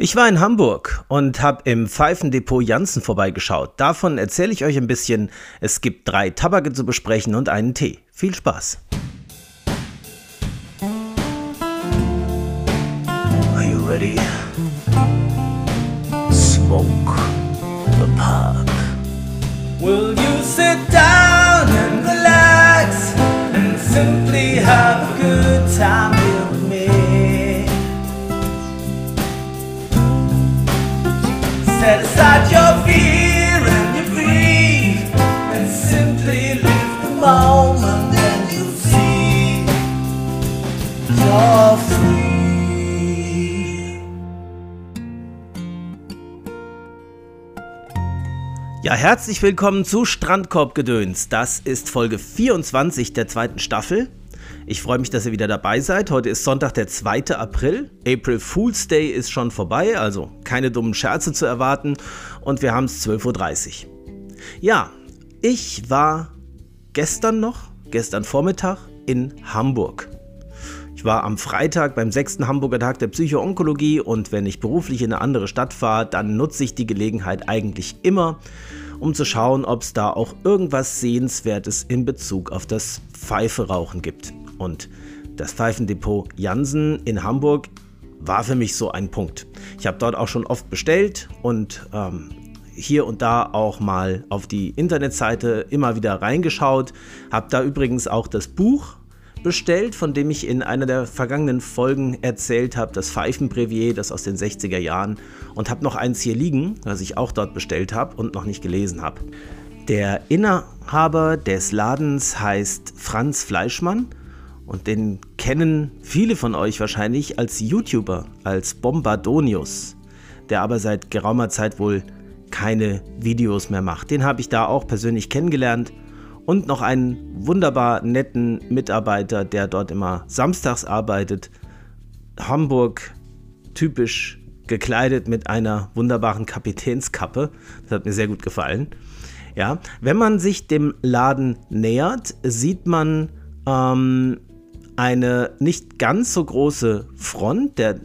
Ich war in Hamburg und habe im Pfeifendepot Janssen vorbeigeschaut. Davon erzähle ich euch ein bisschen. Es gibt drei Tabake zu besprechen und einen Tee. Viel Spaß! Are you ready? Smoke the pub. Will you sit down and relax and simply have a good time Set aside your fear and your greed and simply live the moment and you'll see you're free. Ja, herzlich willkommen zu Strandkorbgedöns. Das ist Folge 24 der zweiten Staffel. Ich freue mich, dass ihr wieder dabei seid. Heute ist Sonntag, der 2. April. April Fool's Day ist schon vorbei, also keine dummen Scherze zu erwarten. Und wir haben es 12.30 Uhr. Ja, ich war gestern noch, gestern Vormittag in Hamburg. Ich war am Freitag beim 6. Hamburger Tag der Psychoonkologie und wenn ich beruflich in eine andere Stadt fahre, dann nutze ich die Gelegenheit eigentlich immer, um zu schauen, ob es da auch irgendwas Sehenswertes in Bezug auf das Pfeiferauchen gibt. Und das Pfeifendepot Jansen in Hamburg war für mich so ein Punkt. Ich habe dort auch schon oft bestellt und ähm, hier und da auch mal auf die Internetseite immer wieder reingeschaut. Habe da übrigens auch das Buch bestellt, von dem ich in einer der vergangenen Folgen erzählt habe, das Pfeifenbrevier, das aus den 60er Jahren, und habe noch eins hier liegen, was ich auch dort bestellt habe und noch nicht gelesen habe. Der Inhaber des Ladens heißt Franz Fleischmann und den kennen viele von euch wahrscheinlich als YouTuber, als Bombardonius, der aber seit geraumer Zeit wohl keine Videos mehr macht. Den habe ich da auch persönlich kennengelernt und noch einen wunderbar netten Mitarbeiter, der dort immer samstags arbeitet. Hamburg typisch gekleidet mit einer wunderbaren Kapitänskappe. Das hat mir sehr gut gefallen. Ja, wenn man sich dem Laden nähert, sieht man ähm, eine nicht ganz so große Front. Der,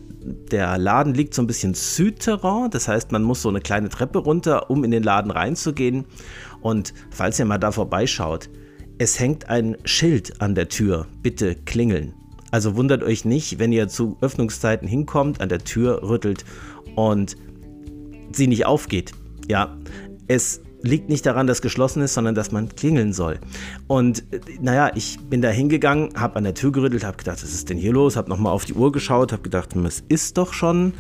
der Laden liegt so ein bisschen Südterrain, das heißt, man muss so eine kleine Treppe runter, um in den Laden reinzugehen. Und falls ihr mal da vorbeischaut, es hängt ein Schild an der Tür. Bitte klingeln. Also wundert euch nicht, wenn ihr zu Öffnungszeiten hinkommt, an der Tür rüttelt und sie nicht aufgeht. Ja, es liegt nicht daran, dass geschlossen ist, sondern dass man klingeln soll. Und naja, ich bin da hingegangen, habe an der Tür gerüttelt, habe gedacht, was ist denn hier los? Habe nochmal auf die Uhr geschaut, habe gedacht, es ist doch schon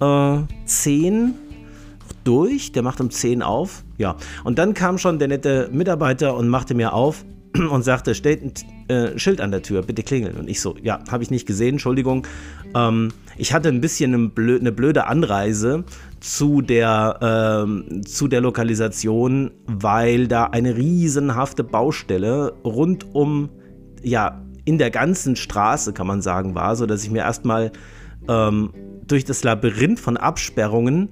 äh, 10 durch, der macht um 10 auf. Ja, und dann kam schon der nette Mitarbeiter und machte mir auf und sagte, steht ein äh, Schild an der Tür, bitte klingeln. Und ich so, ja, habe ich nicht gesehen, Entschuldigung. Ähm, ich hatte ein bisschen eine blöde Anreise zu der, ähm, zu der Lokalisation, weil da eine riesenhafte Baustelle rund um, ja, in der ganzen Straße, kann man sagen, war, sodass ich mir erstmal ähm, durch das Labyrinth von Absperrungen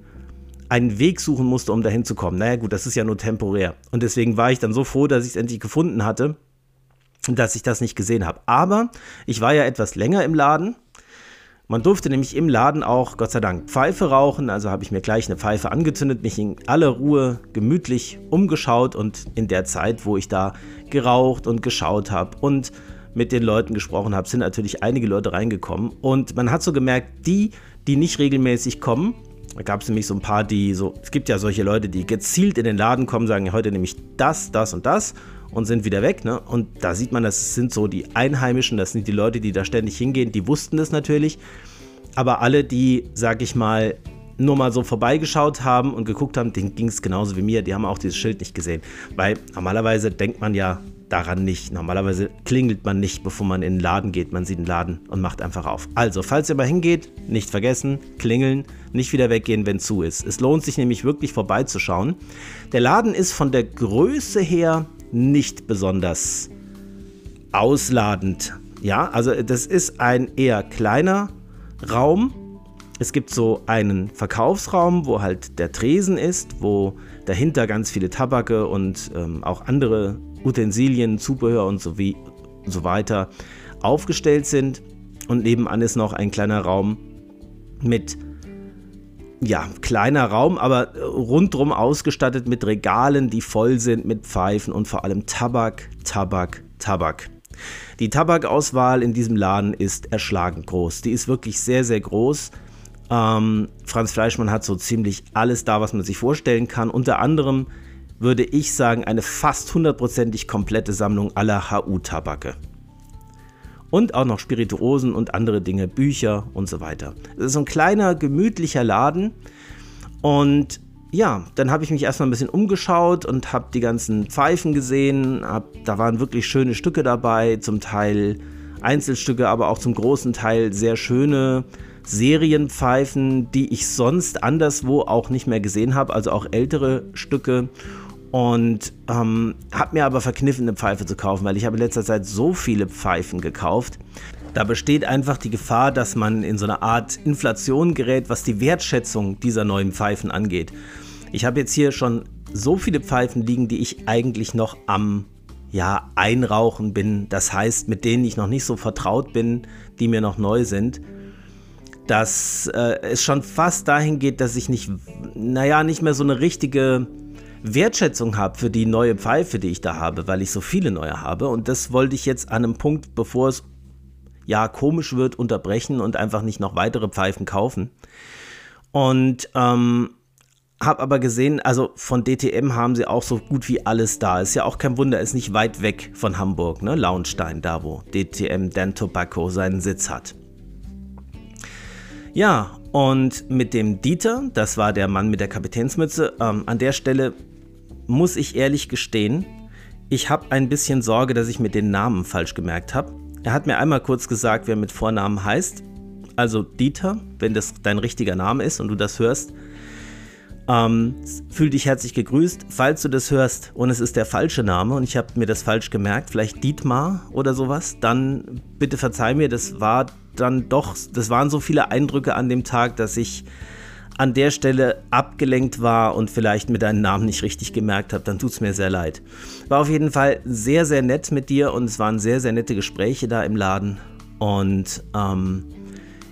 einen Weg suchen musste, um dahin zu kommen. Naja, gut, das ist ja nur temporär. Und deswegen war ich dann so froh, dass ich es endlich gefunden hatte, dass ich das nicht gesehen habe. Aber ich war ja etwas länger im Laden. Man durfte nämlich im Laden auch, Gott sei Dank, Pfeife rauchen. Also habe ich mir gleich eine Pfeife angezündet, mich in aller Ruhe gemütlich umgeschaut und in der Zeit, wo ich da geraucht und geschaut habe und mit den Leuten gesprochen habe, sind natürlich einige Leute reingekommen. Und man hat so gemerkt, die, die nicht regelmäßig kommen, da gab es nämlich so ein paar, die so, es gibt ja solche Leute, die gezielt in den Laden kommen, sagen, heute nehme ich das, das und das und sind wieder weg. Ne? Und da sieht man, das sind so die Einheimischen, das sind die Leute, die da ständig hingehen, die wussten das natürlich. Aber alle, die, sag ich mal, nur mal so vorbeigeschaut haben und geguckt haben, denen ging es genauso wie mir, die haben auch dieses Schild nicht gesehen. Weil normalerweise denkt man ja daran nicht. Normalerweise klingelt man nicht, bevor man in den Laden geht. Man sieht den Laden und macht einfach auf. Also, falls ihr mal hingeht, nicht vergessen, klingeln, nicht wieder weggehen, wenn zu ist. Es lohnt sich nämlich wirklich vorbeizuschauen. Der Laden ist von der Größe her nicht besonders ausladend. Ja, also das ist ein eher kleiner Raum. Es gibt so einen Verkaufsraum, wo halt der Tresen ist, wo dahinter ganz viele Tabake und ähm, auch andere Utensilien, Zubehör und so, wie, so weiter aufgestellt sind. Und nebenan ist noch ein kleiner Raum mit ja, kleiner Raum, aber rundrum ausgestattet mit Regalen, die voll sind mit Pfeifen und vor allem Tabak, Tabak, Tabak. Die Tabakauswahl in diesem Laden ist erschlagend groß. Die ist wirklich sehr, sehr groß. Ähm, Franz Fleischmann hat so ziemlich alles da, was man sich vorstellen kann. Unter anderem würde ich sagen, eine fast hundertprozentig komplette Sammlung aller HU-Tabake. Und auch noch Spirituosen und andere Dinge, Bücher und so weiter. Es ist so ein kleiner, gemütlicher Laden. Und ja, dann habe ich mich erstmal ein bisschen umgeschaut und habe die ganzen Pfeifen gesehen. Hab, da waren wirklich schöne Stücke dabei, zum Teil Einzelstücke, aber auch zum großen Teil sehr schöne Serienpfeifen, die ich sonst anderswo auch nicht mehr gesehen habe, also auch ältere Stücke. Und ähm, habe mir aber verkniffen, eine Pfeife zu kaufen, weil ich habe in letzter Zeit so viele Pfeifen gekauft. Da besteht einfach die Gefahr, dass man in so eine Art Inflation gerät, was die Wertschätzung dieser neuen Pfeifen angeht. Ich habe jetzt hier schon so viele Pfeifen liegen, die ich eigentlich noch am ja, Einrauchen bin. Das heißt, mit denen ich noch nicht so vertraut bin, die mir noch neu sind dass äh, es schon fast dahin geht, dass ich nicht, naja, nicht mehr so eine richtige Wertschätzung habe für die neue Pfeife, die ich da habe, weil ich so viele neue habe. Und das wollte ich jetzt an einem Punkt, bevor es ja komisch wird, unterbrechen und einfach nicht noch weitere Pfeifen kaufen. Und ähm, habe aber gesehen, also von DTM haben sie auch so gut wie alles da. Ist ja auch kein Wunder, ist nicht weit weg von Hamburg, ne? Launstein, da wo DTM Dan Tobacco seinen Sitz hat. Ja, und mit dem Dieter, das war der Mann mit der Kapitänsmütze, ähm, an der Stelle muss ich ehrlich gestehen, ich habe ein bisschen Sorge, dass ich mir den Namen falsch gemerkt habe. Er hat mir einmal kurz gesagt, wer mit Vornamen heißt. Also Dieter, wenn das dein richtiger Name ist und du das hörst, ähm, fühl dich herzlich gegrüßt. Falls du das hörst und es ist der falsche Name und ich habe mir das falsch gemerkt, vielleicht Dietmar oder sowas, dann bitte verzeih mir, das war dann doch, das waren so viele Eindrücke an dem Tag, dass ich an der Stelle abgelenkt war und vielleicht mit deinem Namen nicht richtig gemerkt habe, dann tut es mir sehr leid. War auf jeden Fall sehr, sehr nett mit dir und es waren sehr, sehr nette Gespräche da im Laden. Und ähm,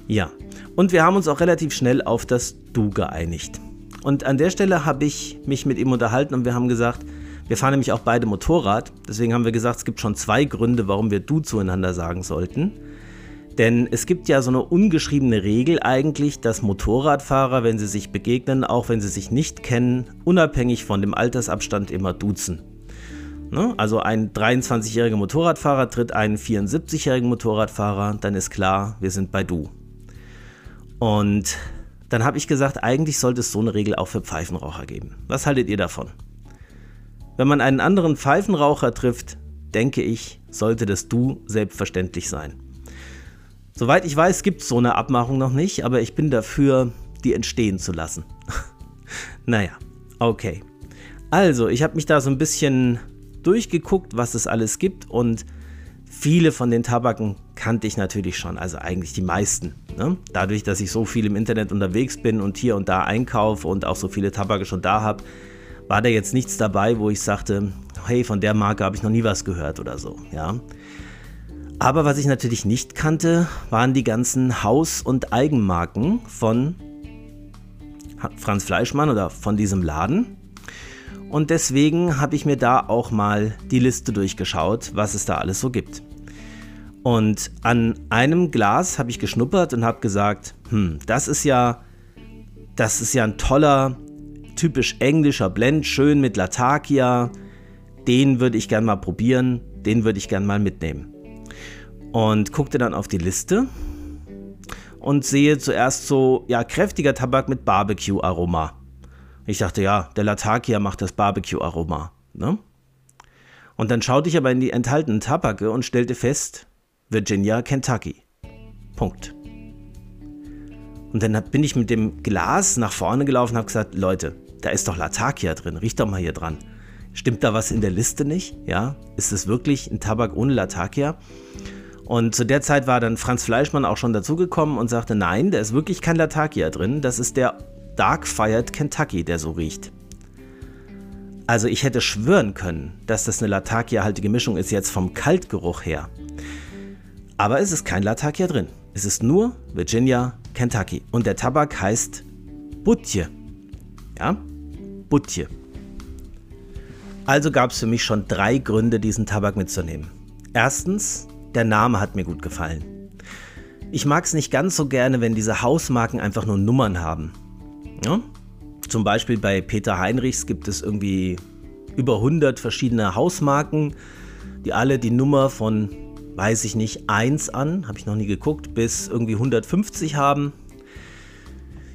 ja, und wir haben uns auch relativ schnell auf das Du geeinigt. Und an der Stelle habe ich mich mit ihm unterhalten und wir haben gesagt, wir fahren nämlich auch beide Motorrad. Deswegen haben wir gesagt, es gibt schon zwei Gründe, warum wir Du zueinander sagen sollten. Denn es gibt ja so eine ungeschriebene Regel eigentlich, dass Motorradfahrer, wenn sie sich begegnen, auch wenn sie sich nicht kennen, unabhängig von dem Altersabstand immer duzen. Ne? Also ein 23-jähriger Motorradfahrer tritt einen 74-jährigen Motorradfahrer, dann ist klar, wir sind bei du. Und dann habe ich gesagt, eigentlich sollte es so eine Regel auch für Pfeifenraucher geben. Was haltet ihr davon? Wenn man einen anderen Pfeifenraucher trifft, denke ich, sollte das Du selbstverständlich sein. Soweit ich weiß, gibt es so eine Abmachung noch nicht, aber ich bin dafür, die entstehen zu lassen. naja, okay. Also, ich habe mich da so ein bisschen durchgeguckt, was es alles gibt und viele von den Tabaken kannte ich natürlich schon, also eigentlich die meisten. Ne? Dadurch, dass ich so viel im Internet unterwegs bin und hier und da einkaufe und auch so viele Tabake schon da habe, war da jetzt nichts dabei, wo ich sagte, hey, von der Marke habe ich noch nie was gehört oder so. Ja. Aber was ich natürlich nicht kannte, waren die ganzen Haus- und Eigenmarken von Franz Fleischmann oder von diesem Laden. Und deswegen habe ich mir da auch mal die Liste durchgeschaut, was es da alles so gibt. Und an einem Glas habe ich geschnuppert und habe gesagt, hm, das ist ja, das ist ja ein toller, typisch englischer Blend, schön mit Latakia. Den würde ich gern mal probieren, den würde ich gern mal mitnehmen und guckte dann auf die Liste und sehe zuerst so, ja, kräftiger Tabak mit Barbecue-Aroma. Ich dachte, ja, der Latakia macht das Barbecue-Aroma. Ne? Und dann schaute ich aber in die enthaltenen Tabake und stellte fest, Virginia, Kentucky. Punkt. Und dann bin ich mit dem Glas nach vorne gelaufen und habe gesagt, Leute, da ist doch Latakia drin, riecht doch mal hier dran. Stimmt da was in der Liste nicht? Ja, ist es wirklich ein Tabak ohne Latakia? Und zu der Zeit war dann Franz Fleischmann auch schon dazugekommen und sagte, nein, da ist wirklich kein Latakia drin, das ist der Dark Fired Kentucky, der so riecht. Also ich hätte schwören können, dass das eine Latakia-haltige Mischung ist jetzt vom Kaltgeruch her. Aber es ist kein Latakia drin. Es ist nur Virginia, Kentucky. Und der Tabak heißt Butje. Ja, Butje. Also gab es für mich schon drei Gründe, diesen Tabak mitzunehmen. Erstens, der Name hat mir gut gefallen. Ich mag es nicht ganz so gerne, wenn diese Hausmarken einfach nur Nummern haben. Ja? Zum Beispiel bei Peter Heinrichs gibt es irgendwie über 100 verschiedene Hausmarken, die alle die Nummer von, weiß ich nicht, 1 an, habe ich noch nie geguckt, bis irgendwie 150 haben.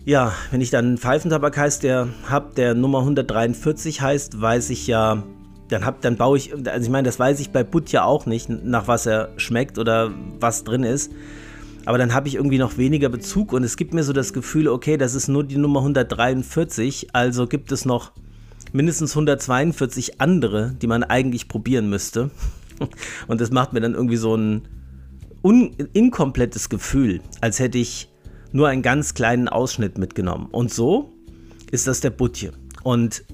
Ja, wenn ich dann einen Pfeifentabak heißt, der hab, der Nummer 143 heißt, weiß ich ja, dann hab, dann baue ich, also ich meine, das weiß ich bei Butt ja auch nicht, nach was er schmeckt oder was drin ist. Aber dann habe ich irgendwie noch weniger Bezug und es gibt mir so das Gefühl, okay, das ist nur die Nummer 143, also gibt es noch mindestens 142 andere, die man eigentlich probieren müsste. Und das macht mir dann irgendwie so ein inkomplettes Gefühl, als hätte ich nur einen ganz kleinen Ausschnitt mitgenommen. Und so ist das der Butje. Und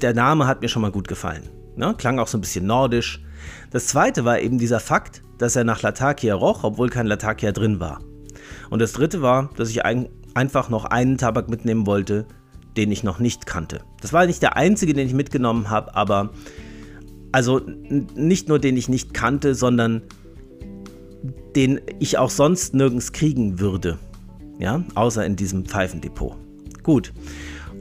der Name hat mir schon mal gut gefallen. Ne? Klang auch so ein bisschen nordisch. Das zweite war eben dieser Fakt, dass er nach Latakia roch, obwohl kein Latakia drin war. Und das dritte war, dass ich ein, einfach noch einen Tabak mitnehmen wollte, den ich noch nicht kannte. Das war nicht der einzige, den ich mitgenommen habe, aber also nicht nur den ich nicht kannte, sondern den ich auch sonst nirgends kriegen würde ja, außer in diesem Pfeifendepot. Gut.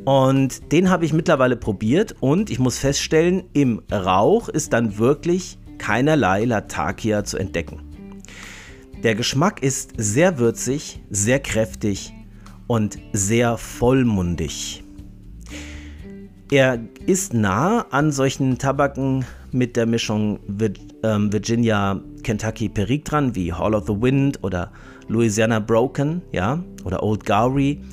Und den habe ich mittlerweile probiert und ich muss feststellen, im Rauch ist dann wirklich keinerlei Latakia zu entdecken. Der Geschmack ist sehr würzig, sehr kräftig und sehr vollmundig. Er ist nah an solchen Tabaken mit der Mischung ähm, Virginia Kentucky Perique dran, wie Hall of the Wind oder Louisiana Broken, ja, oder Old Gowrie.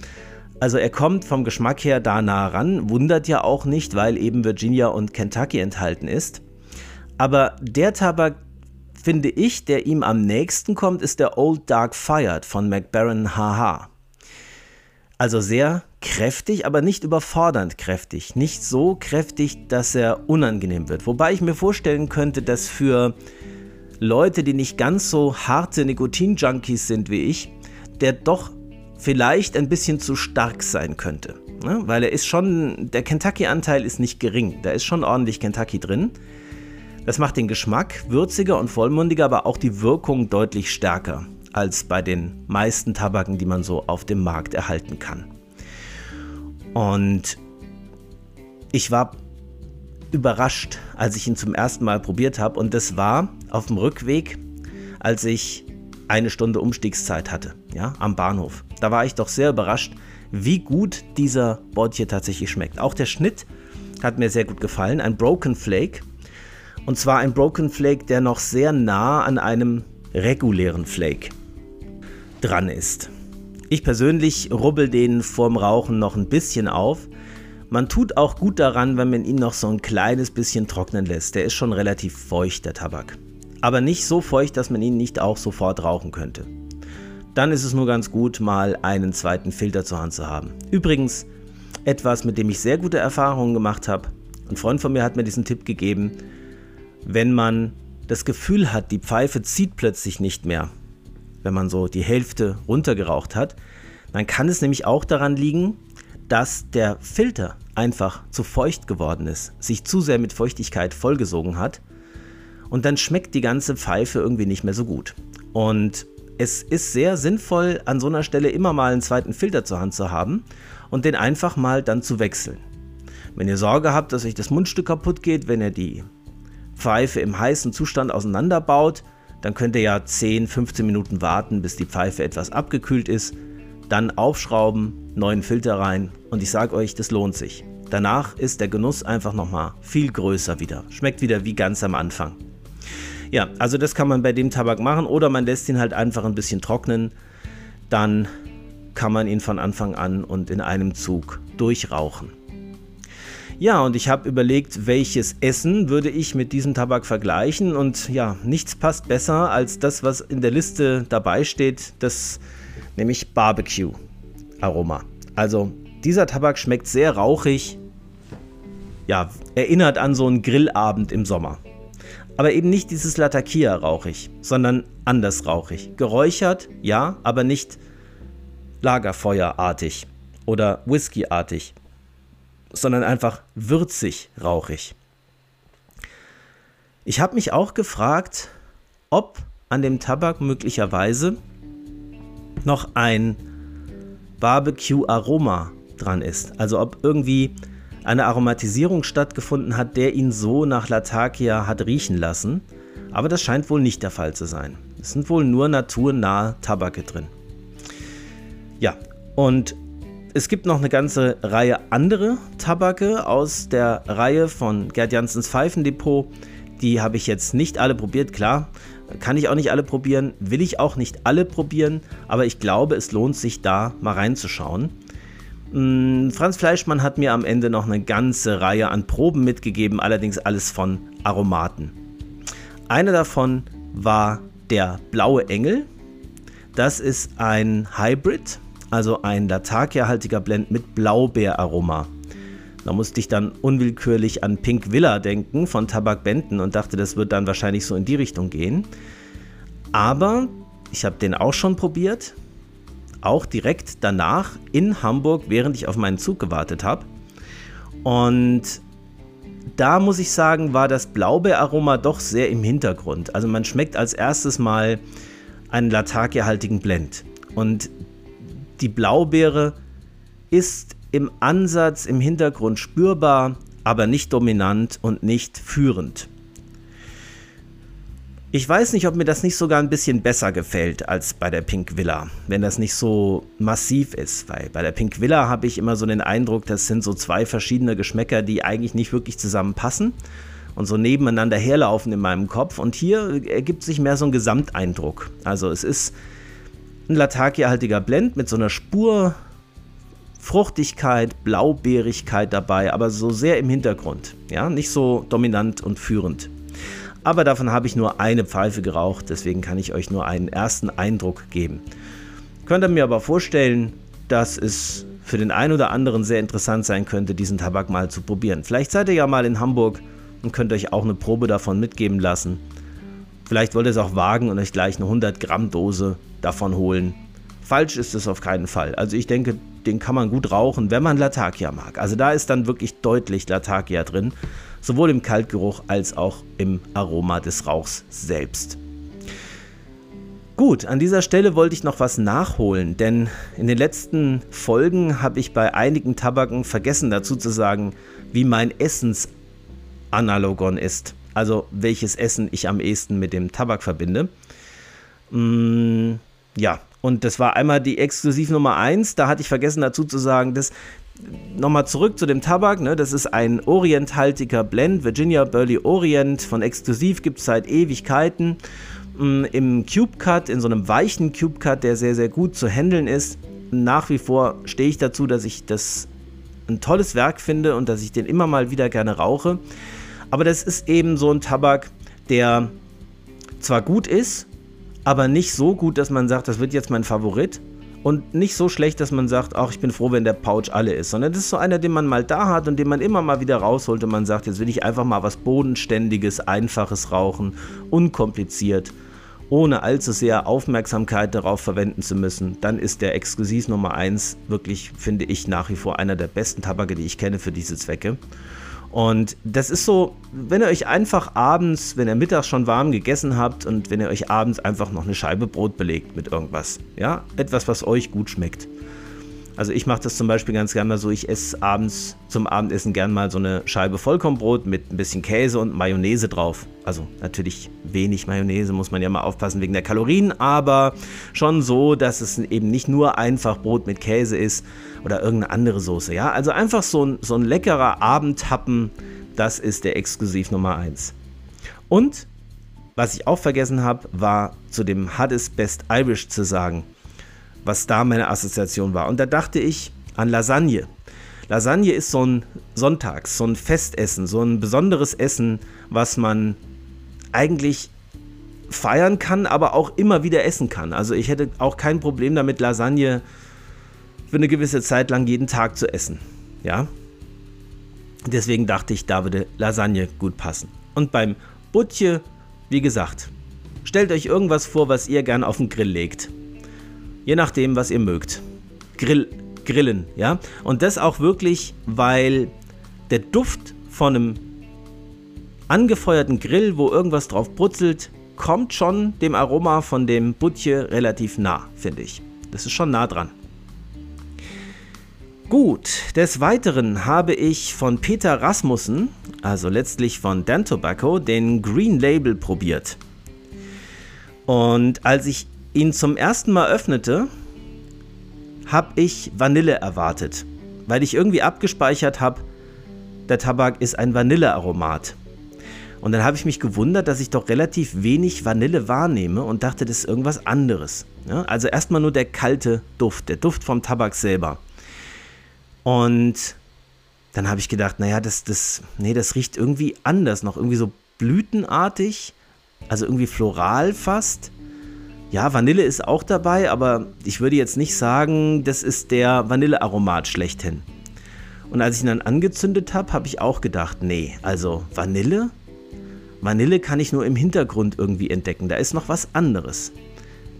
Also er kommt vom Geschmack her da nah ran, wundert ja auch nicht, weil eben Virginia und Kentucky enthalten ist. Aber der Tabak, finde ich, der ihm am nächsten kommt, ist der Old Dark Fired von McBaron HH. Also sehr kräftig, aber nicht überfordernd kräftig. Nicht so kräftig, dass er unangenehm wird. Wobei ich mir vorstellen könnte, dass für Leute, die nicht ganz so harte Nikotin-Junkies sind wie ich, der doch vielleicht ein bisschen zu stark sein könnte. Ne? Weil er ist schon, der Kentucky-Anteil ist nicht gering. Da ist schon ordentlich Kentucky drin. Das macht den Geschmack würziger und vollmundiger, aber auch die Wirkung deutlich stärker als bei den meisten Tabaken, die man so auf dem Markt erhalten kann. Und ich war überrascht, als ich ihn zum ersten Mal probiert habe. Und das war auf dem Rückweg, als ich eine Stunde Umstiegszeit hatte, ja, am Bahnhof. Da war ich doch sehr überrascht, wie gut dieser Bord tatsächlich schmeckt. Auch der Schnitt hat mir sehr gut gefallen. Ein Broken Flake. Und zwar ein Broken Flake, der noch sehr nah an einem regulären Flake dran ist. Ich persönlich rubbel den vorm Rauchen noch ein bisschen auf, man tut auch gut daran, wenn man ihn noch so ein kleines bisschen trocknen lässt. Der ist schon relativ feucht, der Tabak. Aber nicht so feucht, dass man ihn nicht auch sofort rauchen könnte. Dann ist es nur ganz gut, mal einen zweiten Filter zur Hand zu haben. Übrigens, etwas, mit dem ich sehr gute Erfahrungen gemacht habe. Ein Freund von mir hat mir diesen Tipp gegeben, wenn man das Gefühl hat, die Pfeife zieht plötzlich nicht mehr, wenn man so die Hälfte runtergeraucht hat, dann kann es nämlich auch daran liegen, dass der Filter einfach zu feucht geworden ist, sich zu sehr mit Feuchtigkeit vollgesogen hat und dann schmeckt die ganze Pfeife irgendwie nicht mehr so gut. Und es ist sehr sinnvoll, an so einer Stelle immer mal einen zweiten Filter zur Hand zu haben und den einfach mal dann zu wechseln. Wenn ihr Sorge habt, dass euch das Mundstück kaputt geht, wenn ihr die Pfeife im heißen Zustand auseinanderbaut, dann könnt ihr ja 10, 15 Minuten warten, bis die Pfeife etwas abgekühlt ist dann aufschrauben, neuen Filter rein und ich sage euch, das lohnt sich. Danach ist der Genuss einfach nochmal viel größer wieder. Schmeckt wieder wie ganz am Anfang. Ja, also das kann man bei dem Tabak machen oder man lässt ihn halt einfach ein bisschen trocknen. Dann kann man ihn von Anfang an und in einem Zug durchrauchen. Ja, und ich habe überlegt, welches Essen würde ich mit diesem Tabak vergleichen und ja, nichts passt besser als das, was in der Liste dabei steht. Das nämlich Barbecue-Aroma. Also dieser Tabak schmeckt sehr rauchig, ja, erinnert an so einen Grillabend im Sommer. Aber eben nicht dieses Latakia rauchig, sondern anders rauchig. Geräuchert, ja, aber nicht lagerfeuerartig. oder Whisky-artig, sondern einfach würzig rauchig. Ich habe mich auch gefragt, ob an dem Tabak möglicherweise noch ein Barbecue-Aroma dran ist. Also ob irgendwie eine Aromatisierung stattgefunden hat, der ihn so nach Latakia hat riechen lassen. Aber das scheint wohl nicht der Fall zu sein. Es sind wohl nur naturnahe Tabake drin. Ja, und es gibt noch eine ganze Reihe andere Tabake aus der Reihe von Gerd Janssens Pfeifendepot. Die habe ich jetzt nicht alle probiert, klar. Kann ich auch nicht alle probieren, will ich auch nicht alle probieren, aber ich glaube, es lohnt sich da mal reinzuschauen. Mm, Franz Fleischmann hat mir am Ende noch eine ganze Reihe an Proben mitgegeben, allerdings alles von Aromaten. Eine davon war der blaue Engel. Das ist ein Hybrid, also ein Latakia-haltiger Blend mit Blaubeeraroma. Da musste ich dann unwillkürlich an Pink Villa denken von Tabak Benton und dachte, das wird dann wahrscheinlich so in die Richtung gehen. Aber ich habe den auch schon probiert auch direkt danach in Hamburg, während ich auf meinen Zug gewartet habe. Und da muss ich sagen, war das Blaubeeraroma doch sehr im Hintergrund. Also man schmeckt als erstes mal einen Latakia-haltigen Blend. Und die Blaubeere ist im Ansatz im Hintergrund spürbar, aber nicht dominant und nicht führend. Ich weiß nicht, ob mir das nicht sogar ein bisschen besser gefällt als bei der Pink Villa, wenn das nicht so massiv ist. Weil bei der Pink Villa habe ich immer so den Eindruck, das sind so zwei verschiedene Geschmäcker, die eigentlich nicht wirklich zusammenpassen und so nebeneinander herlaufen in meinem Kopf. Und hier ergibt sich mehr so ein Gesamteindruck. Also es ist ein Latakia-haltiger Blend mit so einer Spur Fruchtigkeit, Blaubeerigkeit dabei, aber so sehr im Hintergrund. Ja, nicht so dominant und führend. Aber davon habe ich nur eine Pfeife geraucht, deswegen kann ich euch nur einen ersten Eindruck geben. Könnt ihr mir aber vorstellen, dass es für den einen oder anderen sehr interessant sein könnte, diesen Tabak mal zu probieren. Vielleicht seid ihr ja mal in Hamburg und könnt euch auch eine Probe davon mitgeben lassen. Vielleicht wollt ihr es auch wagen und euch gleich eine 100 Gramm Dose davon holen. Falsch ist es auf keinen Fall. Also ich denke, den kann man gut rauchen, wenn man Latakia mag. Also da ist dann wirklich deutlich Latakia drin sowohl im Kaltgeruch als auch im Aroma des Rauchs selbst. Gut, an dieser Stelle wollte ich noch was nachholen, denn in den letzten Folgen habe ich bei einigen Tabaken vergessen dazu zu sagen, wie mein Essensanalogon ist. Also welches Essen ich am ehesten mit dem Tabak verbinde. Mm, ja, und das war einmal die Exklusiv Nummer 1. Da hatte ich vergessen dazu zu sagen, dass nochmal zurück zu dem Tabak. Ne? Das ist ein orienthaltiger Blend, Virginia Burley Orient. Von Exklusiv gibt es seit Ewigkeiten. Mm, Im Cube Cut, in so einem weichen Cube Cut, der sehr, sehr gut zu handeln ist. Nach wie vor stehe ich dazu, dass ich das ein tolles Werk finde und dass ich den immer mal wieder gerne rauche. Aber das ist eben so ein Tabak, der zwar gut ist, aber nicht so gut, dass man sagt, das wird jetzt mein Favorit, und nicht so schlecht, dass man sagt, ach, ich bin froh, wenn der Pouch alle ist, sondern das ist so einer, den man mal da hat und den man immer mal wieder rausholt und man sagt, jetzt will ich einfach mal was Bodenständiges, Einfaches rauchen, unkompliziert, ohne allzu sehr Aufmerksamkeit darauf verwenden zu müssen, dann ist der Exklusiv Nummer 1 wirklich, finde ich, nach wie vor einer der besten Tabake, die ich kenne für diese Zwecke. Und das ist so, wenn ihr euch einfach abends, wenn ihr mittags schon warm gegessen habt und wenn ihr euch abends einfach noch eine Scheibe Brot belegt mit irgendwas. Ja, etwas, was euch gut schmeckt. Also ich mache das zum Beispiel ganz gerne mal so, ich esse abends zum Abendessen gern mal so eine Scheibe Vollkornbrot mit ein bisschen Käse und Mayonnaise drauf. Also natürlich wenig Mayonnaise, muss man ja mal aufpassen wegen der Kalorien, aber schon so, dass es eben nicht nur einfach Brot mit Käse ist oder irgendeine andere Soße. Ja, also einfach so ein, so ein leckerer Abendhappen, das ist der Exklusiv Nummer 1. Und was ich auch vergessen habe, war zu dem Hardest Best Irish zu sagen was da meine Assoziation war. Und da dachte ich an Lasagne. Lasagne ist so ein Sonntags, so ein Festessen, so ein besonderes Essen, was man eigentlich feiern kann, aber auch immer wieder essen kann. Also ich hätte auch kein Problem damit, Lasagne für eine gewisse Zeit lang jeden Tag zu essen. Ja. Deswegen dachte ich, da würde Lasagne gut passen. Und beim Butje, wie gesagt, stellt euch irgendwas vor, was ihr gern auf den Grill legt. Je nachdem, was ihr mögt. Grill grillen, ja. Und das auch wirklich, weil der Duft von einem angefeuerten Grill, wo irgendwas drauf brutzelt, kommt schon dem Aroma von dem Butje relativ nah, finde ich. Das ist schon nah dran. Gut, des Weiteren habe ich von Peter Rasmussen, also letztlich von Dan Tobacco, den Green Label probiert. Und als ich ihn zum ersten Mal öffnete, habe ich Vanille erwartet, weil ich irgendwie abgespeichert habe, der Tabak ist ein Vanillearomat. Und dann habe ich mich gewundert, dass ich doch relativ wenig Vanille wahrnehme und dachte, das ist irgendwas anderes. Ja, also erstmal nur der kalte Duft, der Duft vom Tabak selber. Und dann habe ich gedacht, naja, das, das, nee, das riecht irgendwie anders, noch irgendwie so blütenartig, also irgendwie floral fast. Ja, Vanille ist auch dabei, aber ich würde jetzt nicht sagen, das ist der Vanillearomat schlechthin. Und als ich ihn dann angezündet habe, habe ich auch gedacht, nee, also Vanille? Vanille kann ich nur im Hintergrund irgendwie entdecken, da ist noch was anderes.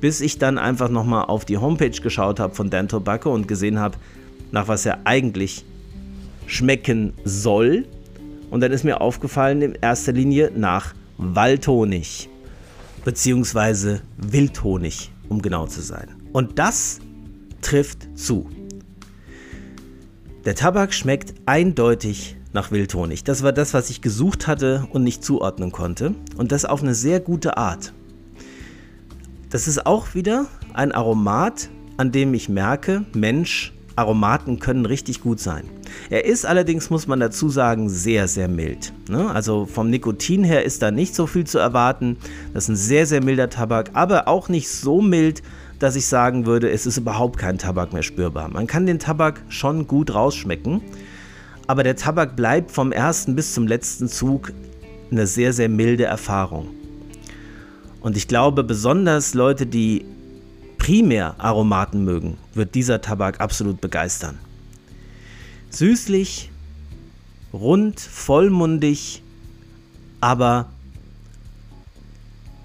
Bis ich dann einfach nochmal auf die Homepage geschaut habe von Dan Tobacco und gesehen habe, nach was er eigentlich schmecken soll. Und dann ist mir aufgefallen, in erster Linie nach Waldhonig. Beziehungsweise Wildhonig, um genau zu sein. Und das trifft zu. Der Tabak schmeckt eindeutig nach Wildhonig. Das war das, was ich gesucht hatte und nicht zuordnen konnte. Und das auf eine sehr gute Art. Das ist auch wieder ein Aromat, an dem ich merke, Mensch, Aromaten können richtig gut sein. Er ist allerdings, muss man dazu sagen, sehr, sehr mild. Ne? Also vom Nikotin her ist da nicht so viel zu erwarten. Das ist ein sehr, sehr milder Tabak, aber auch nicht so mild, dass ich sagen würde, es ist überhaupt kein Tabak mehr spürbar. Man kann den Tabak schon gut rausschmecken, aber der Tabak bleibt vom ersten bis zum letzten Zug eine sehr, sehr milde Erfahrung. Und ich glaube, besonders Leute, die primär Aromaten mögen, wird dieser Tabak absolut begeistern. Süßlich, rund, vollmundig, aber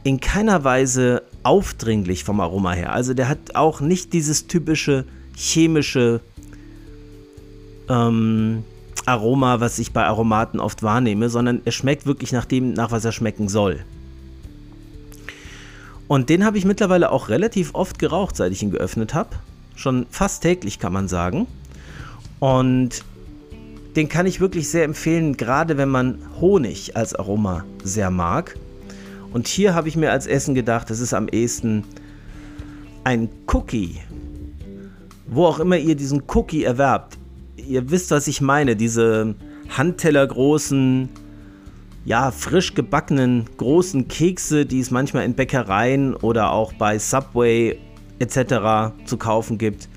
in keiner Weise aufdringlich vom Aroma her. Also der hat auch nicht dieses typische chemische ähm, Aroma, was ich bei Aromaten oft wahrnehme, sondern er schmeckt wirklich nach dem, nach was er schmecken soll. Und den habe ich mittlerweile auch relativ oft geraucht, seit ich ihn geöffnet habe. Schon fast täglich kann man sagen. Und den kann ich wirklich sehr empfehlen, gerade wenn man Honig als Aroma sehr mag. Und hier habe ich mir als Essen gedacht, das ist am ehesten ein Cookie. Wo auch immer ihr diesen Cookie erwerbt. Ihr wisst, was ich meine. Diese handtellergroßen ja, frisch gebackenen großen Kekse, die es manchmal in Bäckereien oder auch bei Subway etc. zu kaufen gibt.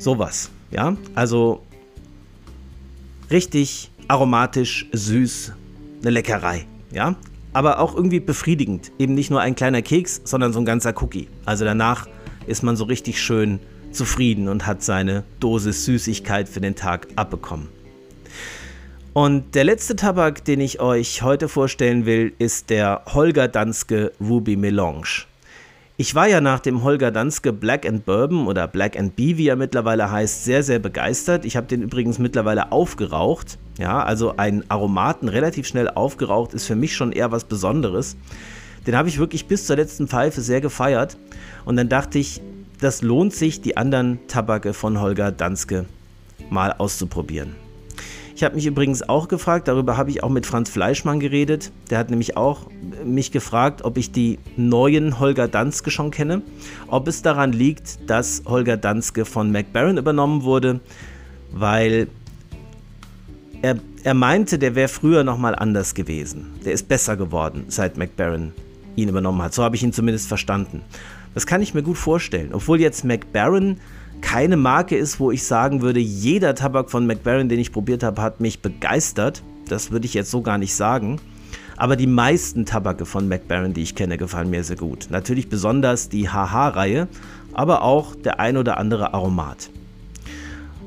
Sowas, ja. Also richtig aromatisch, süß, eine Leckerei, ja. Aber auch irgendwie befriedigend. Eben nicht nur ein kleiner Keks, sondern so ein ganzer Cookie. Also danach ist man so richtig schön zufrieden und hat seine Dosis Süßigkeit für den Tag abbekommen. Und der letzte Tabak, den ich euch heute vorstellen will, ist der Holger Danske Ruby Melange. Ich war ja nach dem Holger Danske Black and Bourbon oder Black and Bee, wie er mittlerweile heißt, sehr, sehr begeistert. Ich habe den übrigens mittlerweile aufgeraucht. Ja, also ein Aromaten relativ schnell aufgeraucht ist für mich schon eher was Besonderes. Den habe ich wirklich bis zur letzten Pfeife sehr gefeiert. Und dann dachte ich, das lohnt sich, die anderen Tabake von Holger Danske mal auszuprobieren. Ich habe mich übrigens auch gefragt, darüber habe ich auch mit Franz Fleischmann geredet. Der hat nämlich auch mich gefragt, ob ich die neuen Holger Danske schon kenne. Ob es daran liegt, dass Holger Danske von McBaron übernommen wurde, weil er, er meinte, der wäre früher nochmal anders gewesen. Der ist besser geworden, seit McBaron ihn übernommen hat. So habe ich ihn zumindest verstanden. Das kann ich mir gut vorstellen. Obwohl jetzt McBaron keine Marke ist, wo ich sagen würde, jeder Tabak von McBaron, den ich probiert habe, hat mich begeistert. Das würde ich jetzt so gar nicht sagen. Aber die meisten Tabake von McBaron, die ich kenne, gefallen mir sehr gut. Natürlich besonders die HH-Reihe, aber auch der ein oder andere Aromat.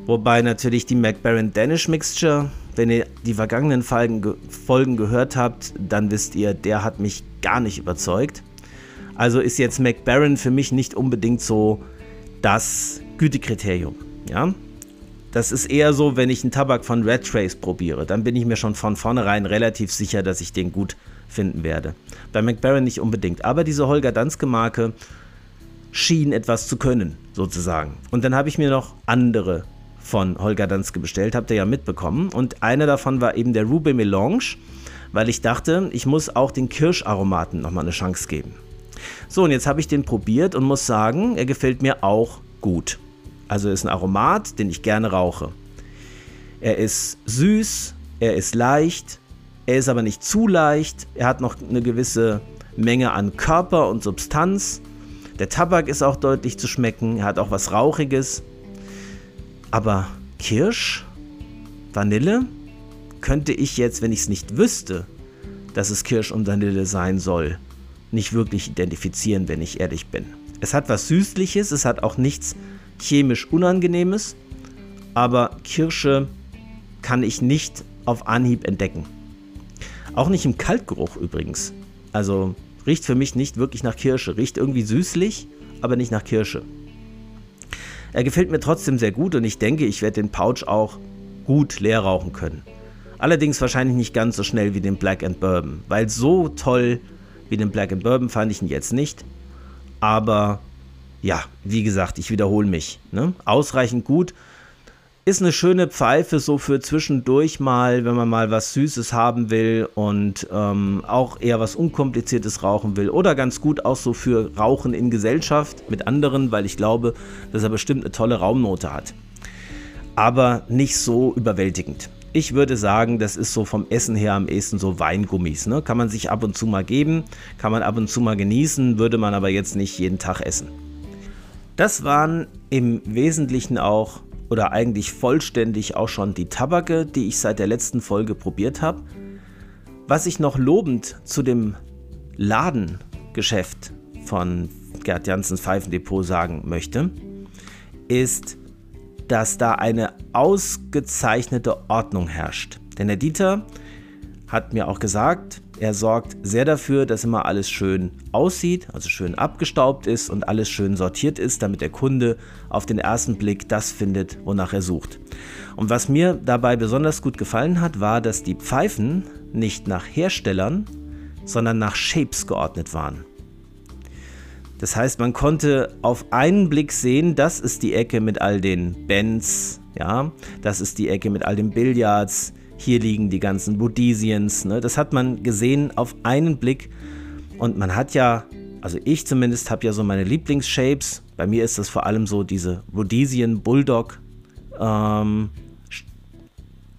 Wobei natürlich die McBaron Danish Mixture, wenn ihr die vergangenen Folgen gehört habt, dann wisst ihr, der hat mich gar nicht überzeugt. Also ist jetzt McBaron für mich nicht unbedingt so das Gütekriterium. Ja? Das ist eher so, wenn ich einen Tabak von Red Trace probiere. Dann bin ich mir schon von vornherein relativ sicher, dass ich den gut finden werde. Bei McBaron nicht unbedingt. Aber diese Holger Danske Marke schien etwas zu können, sozusagen. Und dann habe ich mir noch andere von Holger Danske bestellt, habt ihr ja mitbekommen. Und einer davon war eben der Ruby Melange, weil ich dachte, ich muss auch den Kirscharomaten nochmal eine Chance geben. So, und jetzt habe ich den probiert und muss sagen, er gefällt mir auch gut. Also ist ein Aromat, den ich gerne rauche. Er ist süß, er ist leicht, er ist aber nicht zu leicht, er hat noch eine gewisse Menge an Körper und Substanz. Der Tabak ist auch deutlich zu schmecken, er hat auch was Rauchiges. Aber Kirsch, Vanille, könnte ich jetzt, wenn ich es nicht wüsste, dass es Kirsch und Vanille sein soll, nicht wirklich identifizieren, wenn ich ehrlich bin. Es hat was Süßliches, es hat auch nichts chemisch Unangenehmes, aber Kirsche kann ich nicht auf Anhieb entdecken. Auch nicht im Kaltgeruch übrigens. Also riecht für mich nicht wirklich nach Kirsche. Riecht irgendwie süßlich, aber nicht nach Kirsche. Er gefällt mir trotzdem sehr gut und ich denke, ich werde den Pouch auch gut leer rauchen können. Allerdings wahrscheinlich nicht ganz so schnell wie den Black and Bourbon, weil so toll wie den Black and Bourbon fand ich ihn jetzt nicht. Aber ja, wie gesagt, ich wiederhole mich. Ne? Ausreichend gut. Ist eine schöne Pfeife so für zwischendurch mal, wenn man mal was Süßes haben will und ähm, auch eher was Unkompliziertes rauchen will. Oder ganz gut auch so für Rauchen in Gesellschaft mit anderen, weil ich glaube, dass er bestimmt eine tolle Raumnote hat. Aber nicht so überwältigend. Ich würde sagen, das ist so vom Essen her am ehesten so Weingummis. Ne? Kann man sich ab und zu mal geben, kann man ab und zu mal genießen, würde man aber jetzt nicht jeden Tag essen. Das waren im Wesentlichen auch oder eigentlich vollständig auch schon die Tabake, die ich seit der letzten Folge probiert habe. Was ich noch lobend zu dem Ladengeschäft von Gerd Janssens Pfeifendepot sagen möchte, ist, dass da eine ausgezeichnete Ordnung herrscht. Denn der Dieter hat mir auch gesagt, er sorgt sehr dafür, dass immer alles schön aussieht, also schön abgestaubt ist und alles schön sortiert ist, damit der Kunde auf den ersten Blick das findet, wonach er sucht. Und was mir dabei besonders gut gefallen hat, war, dass die Pfeifen nicht nach Herstellern, sondern nach Shapes geordnet waren. Das heißt, man konnte auf einen Blick sehen, das ist die Ecke mit all den Bands, ja, das ist die Ecke mit all den Billards, hier liegen die ganzen Rhodesians. Ne? Das hat man gesehen auf einen Blick. Und man hat ja, also ich zumindest habe ja so meine Lieblingsshapes. Bei mir ist das vor allem so diese Rhodesian Bulldog. Ähm,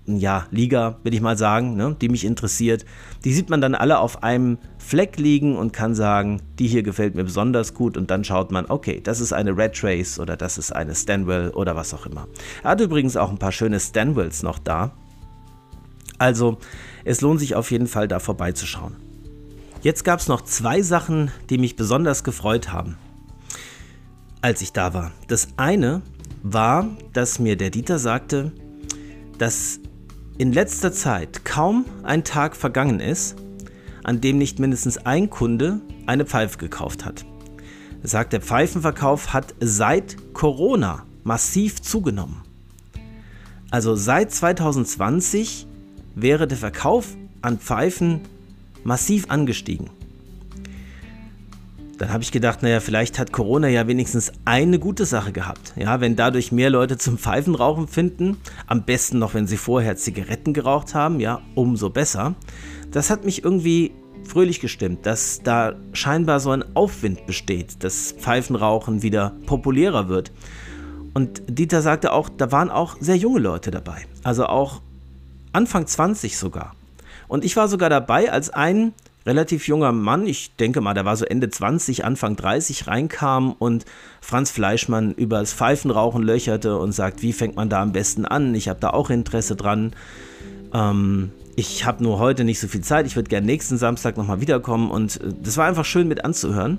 ja, Liga, will ich mal sagen, ne, die mich interessiert. Die sieht man dann alle auf einem Fleck liegen und kann sagen, die hier gefällt mir besonders gut und dann schaut man, okay, das ist eine Red Trace oder das ist eine Stanwell oder was auch immer. Er hat übrigens auch ein paar schöne Stanwells noch da. Also es lohnt sich auf jeden Fall da vorbeizuschauen. Jetzt gab es noch zwei Sachen, die mich besonders gefreut haben, als ich da war. Das eine war, dass mir der Dieter sagte, dass in letzter Zeit kaum ein Tag vergangen ist, an dem nicht mindestens ein Kunde eine Pfeife gekauft hat. Er sagt, der Pfeifenverkauf hat seit Corona massiv zugenommen. Also seit 2020 wäre der Verkauf an Pfeifen massiv angestiegen. Dann habe ich gedacht, naja, vielleicht hat Corona ja wenigstens eine gute Sache gehabt. Ja, wenn dadurch mehr Leute zum Pfeifenrauchen finden, am besten noch, wenn sie vorher Zigaretten geraucht haben, ja, umso besser. Das hat mich irgendwie fröhlich gestimmt, dass da scheinbar so ein Aufwind besteht, dass Pfeifenrauchen wieder populärer wird. Und Dieter sagte auch, da waren auch sehr junge Leute dabei. Also auch Anfang 20 sogar. Und ich war sogar dabei, als ein relativ junger Mann, ich denke mal, der war so Ende 20, Anfang 30, reinkam und Franz Fleischmann über das Pfeifenrauchen löcherte und sagt, wie fängt man da am besten an? Ich habe da auch Interesse dran. Ähm, ich habe nur heute nicht so viel Zeit, ich würde gerne nächsten Samstag nochmal wiederkommen und äh, das war einfach schön mit anzuhören.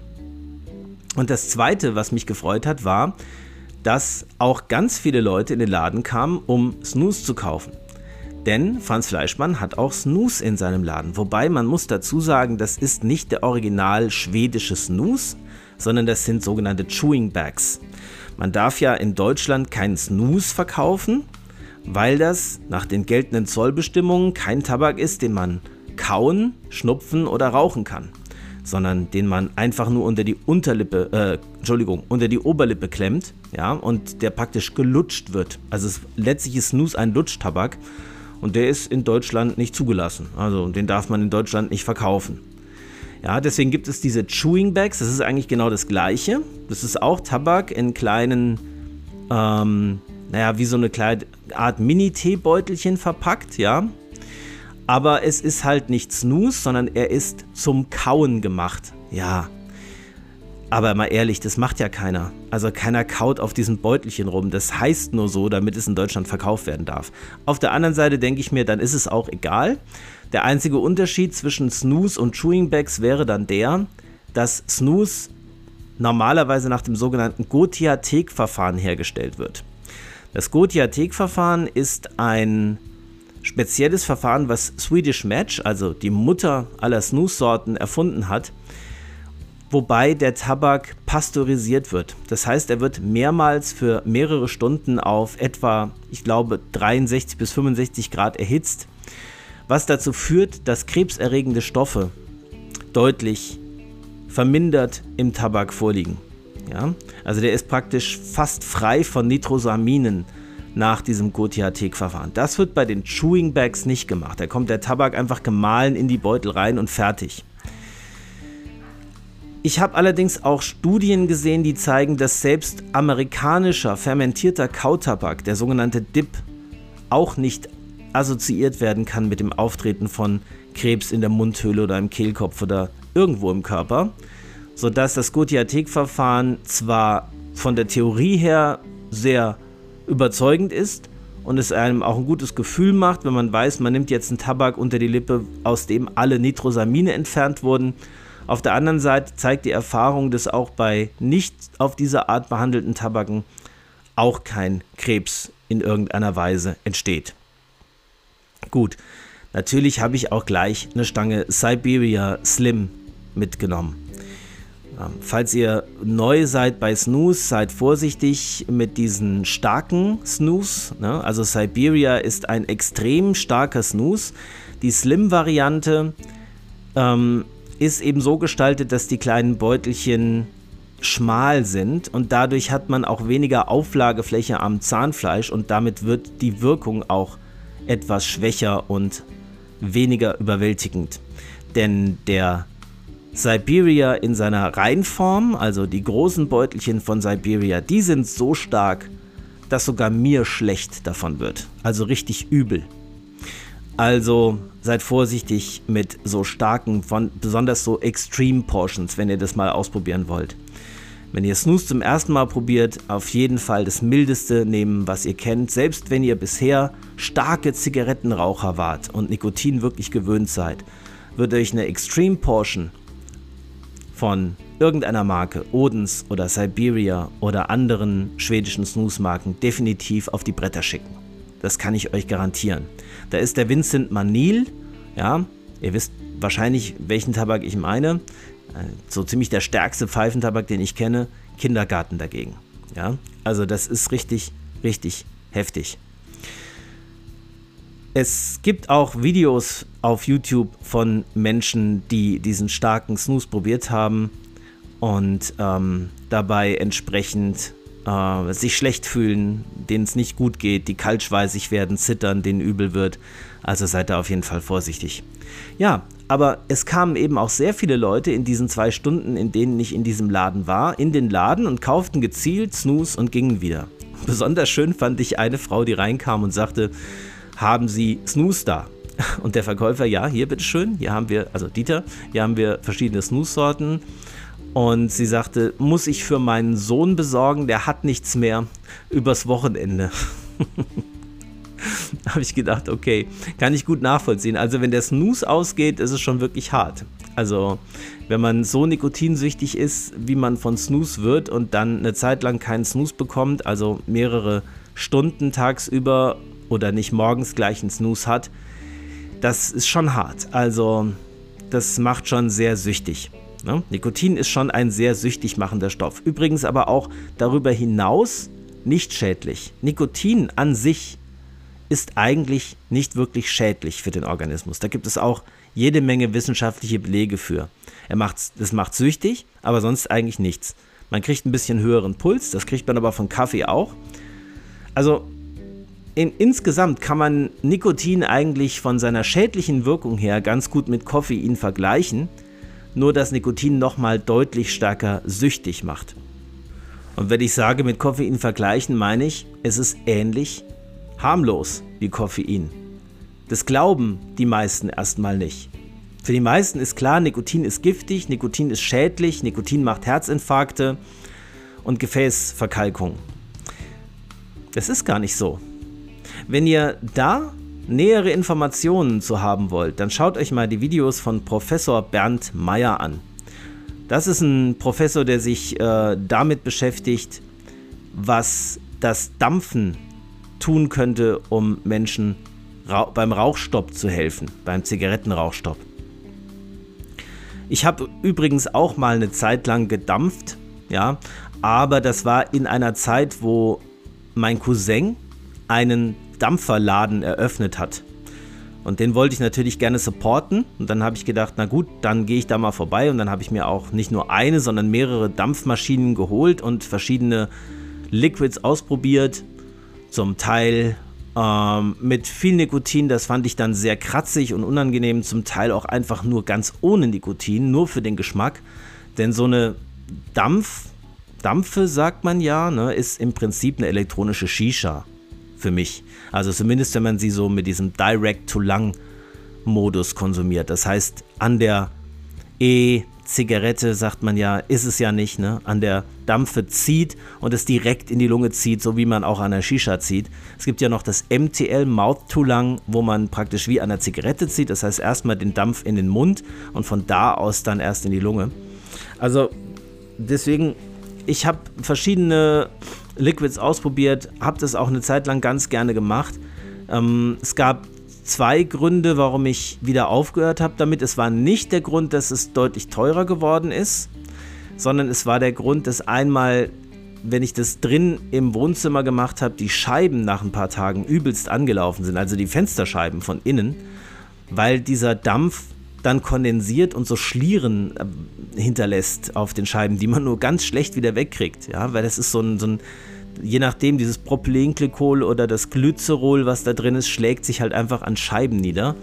Und das Zweite, was mich gefreut hat, war, dass auch ganz viele Leute in den Laden kamen, um Snooze zu kaufen. Denn Franz Fleischmann hat auch Snooze in seinem Laden. Wobei man muss dazu sagen, das ist nicht der original schwedische Snooze, sondern das sind sogenannte Chewing Bags. Man darf ja in Deutschland keinen Snooze verkaufen, weil das nach den geltenden Zollbestimmungen kein Tabak ist, den man kauen, schnupfen oder rauchen kann, sondern den man einfach nur unter die Unterlippe, äh, Entschuldigung, unter die Oberlippe klemmt, ja, und der praktisch gelutscht wird. Also letztlich ist Snus ein Lutschtabak und der ist in Deutschland nicht zugelassen. Also den darf man in Deutschland nicht verkaufen. Ja, deswegen gibt es diese Chewing Bags. Das ist eigentlich genau das Gleiche. Das ist auch Tabak in kleinen, ähm, naja, wie so eine kleine Art Mini-Teebeutelchen verpackt, ja. Aber es ist halt nicht Snooze, sondern er ist zum Kauen gemacht. Ja. Aber mal ehrlich, das macht ja keiner. Also keiner kaut auf diesem Beutelchen rum. Das heißt nur so, damit es in Deutschland verkauft werden darf. Auf der anderen Seite denke ich mir, dann ist es auch egal. Der einzige Unterschied zwischen Snooze und Chewing Bags wäre dann der, dass Snooze normalerweise nach dem sogenannten Gotiathek-Verfahren hergestellt wird. Das Gotiathek-Verfahren ist ein spezielles Verfahren, was Swedish Match, also die Mutter aller Snooze-Sorten, erfunden hat, wobei der Tabak pasteurisiert wird. Das heißt, er wird mehrmals für mehrere Stunden auf etwa, ich glaube, 63 bis 65 Grad erhitzt was dazu führt, dass krebserregende Stoffe deutlich vermindert im Tabak vorliegen. Ja? Also der ist praktisch fast frei von Nitrosaminen nach diesem Gotiathek-Verfahren. Das wird bei den Chewing Bags nicht gemacht. Da kommt der Tabak einfach gemahlen in die Beutel rein und fertig. Ich habe allerdings auch Studien gesehen, die zeigen, dass selbst amerikanischer fermentierter Kautabak, der sogenannte Dip, auch nicht assoziiert werden kann mit dem Auftreten von Krebs in der Mundhöhle oder im Kehlkopf oder irgendwo im Körper, sodass das Gotiathek-Verfahren zwar von der Theorie her sehr überzeugend ist und es einem auch ein gutes Gefühl macht, wenn man weiß, man nimmt jetzt einen Tabak unter die Lippe, aus dem alle Nitrosamine entfernt wurden. Auf der anderen Seite zeigt die Erfahrung, dass auch bei nicht auf diese Art behandelten Tabaken auch kein Krebs in irgendeiner Weise entsteht. Gut, natürlich habe ich auch gleich eine Stange Siberia Slim mitgenommen. Ähm, falls ihr neu seid bei Snooze, seid vorsichtig mit diesen starken Snooze. Ne? Also Siberia ist ein extrem starker Snooze. Die Slim-Variante ähm, ist eben so gestaltet, dass die kleinen Beutelchen schmal sind und dadurch hat man auch weniger Auflagefläche am Zahnfleisch und damit wird die Wirkung auch etwas schwächer und weniger überwältigend. Denn der Siberia in seiner Reinform, also die großen Beutelchen von Siberia, die sind so stark, dass sogar mir schlecht davon wird. Also richtig übel. Also seid vorsichtig mit so starken, von, besonders so Extreme Portions, wenn ihr das mal ausprobieren wollt. Wenn ihr Snooze zum ersten Mal probiert, auf jeden Fall das Mildeste nehmen, was ihr kennt. Selbst wenn ihr bisher starke Zigarettenraucher wart und Nikotin wirklich gewöhnt seid, wird euch eine Extreme Portion von irgendeiner Marke, Odens oder Siberia oder anderen schwedischen Snooze-Marken definitiv auf die Bretter schicken. Das kann ich euch garantieren. Da ist der Vincent Manil, ja, ihr wisst wahrscheinlich, welchen Tabak ich meine. Äh, so ziemlich der stärkste Pfeifentabak, den ich kenne, Kindergarten dagegen. Ja, also das ist richtig, richtig heftig. Es gibt auch Videos auf YouTube von Menschen, die diesen starken Snooze probiert haben und ähm, dabei entsprechend äh, sich schlecht fühlen, denen es nicht gut geht, die kaltschweißig werden, zittern, denen übel wird. Also seid da auf jeden Fall vorsichtig. Ja, aber es kamen eben auch sehr viele Leute in diesen zwei Stunden, in denen ich in diesem Laden war, in den Laden und kauften gezielt Snooze und gingen wieder. Besonders schön fand ich eine Frau, die reinkam und sagte, haben Sie Snooze da? Und der Verkäufer, ja, hier bitteschön, hier haben wir, also Dieter, hier haben wir verschiedene Snooze-Sorten. Und sie sagte, muss ich für meinen Sohn besorgen, der hat nichts mehr übers Wochenende. habe ich gedacht, okay, kann ich gut nachvollziehen. Also wenn der Snooze ausgeht, ist es schon wirklich hart. Also wenn man so nikotinsüchtig ist, wie man von Snooze wird und dann eine Zeit lang keinen Snooze bekommt, also mehrere Stunden tagsüber oder nicht morgens gleich einen Snooze hat, das ist schon hart. Also das macht schon sehr süchtig. Ne? Nikotin ist schon ein sehr süchtig machender Stoff. Übrigens aber auch darüber hinaus nicht schädlich. Nikotin an sich ist eigentlich nicht wirklich schädlich für den Organismus. Da gibt es auch jede Menge wissenschaftliche Belege für. Er macht's, das macht süchtig, aber sonst eigentlich nichts. Man kriegt ein bisschen höheren Puls, das kriegt man aber von Kaffee auch. Also in, insgesamt kann man Nikotin eigentlich von seiner schädlichen Wirkung her ganz gut mit Koffein vergleichen, nur dass Nikotin nochmal deutlich stärker süchtig macht. Und wenn ich sage mit Koffein vergleichen, meine ich, es ist ähnlich harmlos wie Koffein. Das glauben die meisten erstmal nicht. Für die meisten ist klar, Nikotin ist giftig, Nikotin ist schädlich, Nikotin macht Herzinfarkte und Gefäßverkalkung. Das ist gar nicht so. Wenn ihr da nähere Informationen zu haben wollt, dann schaut euch mal die Videos von Professor Bernd Meyer an. Das ist ein Professor, der sich äh, damit beschäftigt, was das Dampfen tun könnte, um Menschen ra beim Rauchstopp zu helfen, beim Zigarettenrauchstopp. Ich habe übrigens auch mal eine Zeit lang gedampft, ja, aber das war in einer Zeit, wo mein Cousin einen Dampferladen eröffnet hat. Und den wollte ich natürlich gerne supporten. Und dann habe ich gedacht, na gut, dann gehe ich da mal vorbei. Und dann habe ich mir auch nicht nur eine, sondern mehrere Dampfmaschinen geholt und verschiedene Liquids ausprobiert. Zum Teil ähm, mit viel Nikotin, das fand ich dann sehr kratzig und unangenehm, zum Teil auch einfach nur ganz ohne Nikotin, nur für den Geschmack. Denn so eine Dampf, Dampfe, sagt man ja, ne, ist im Prinzip eine elektronische Shisha für mich. Also zumindest, wenn man sie so mit diesem Direct-to-Lang-Modus konsumiert. Das heißt, an der E- Zigarette, sagt man ja, ist es ja nicht, ne? An der Dampfe zieht und es direkt in die Lunge zieht, so wie man auch an der Shisha zieht. Es gibt ja noch das MTL, Mouth to Lung, wo man praktisch wie an der Zigarette zieht. Das heißt, erstmal den Dampf in den Mund und von da aus dann erst in die Lunge. Also deswegen, ich habe verschiedene Liquids ausprobiert, habe das auch eine Zeit lang ganz gerne gemacht. Ähm, es gab zwei Gründe, warum ich wieder aufgehört habe damit. Es war nicht der Grund, dass es deutlich teurer geworden ist, sondern es war der Grund, dass einmal, wenn ich das drin im Wohnzimmer gemacht habe, die Scheiben nach ein paar Tagen übelst angelaufen sind, also die Fensterscheiben von innen, weil dieser Dampf dann kondensiert und so Schlieren äh, hinterlässt auf den Scheiben, die man nur ganz schlecht wieder wegkriegt, ja, weil das ist so ein, so ein je nachdem, dieses Propylenglykol oder das Glycerol, was da drin ist, schlägt sich halt einfach an Scheiben nieder.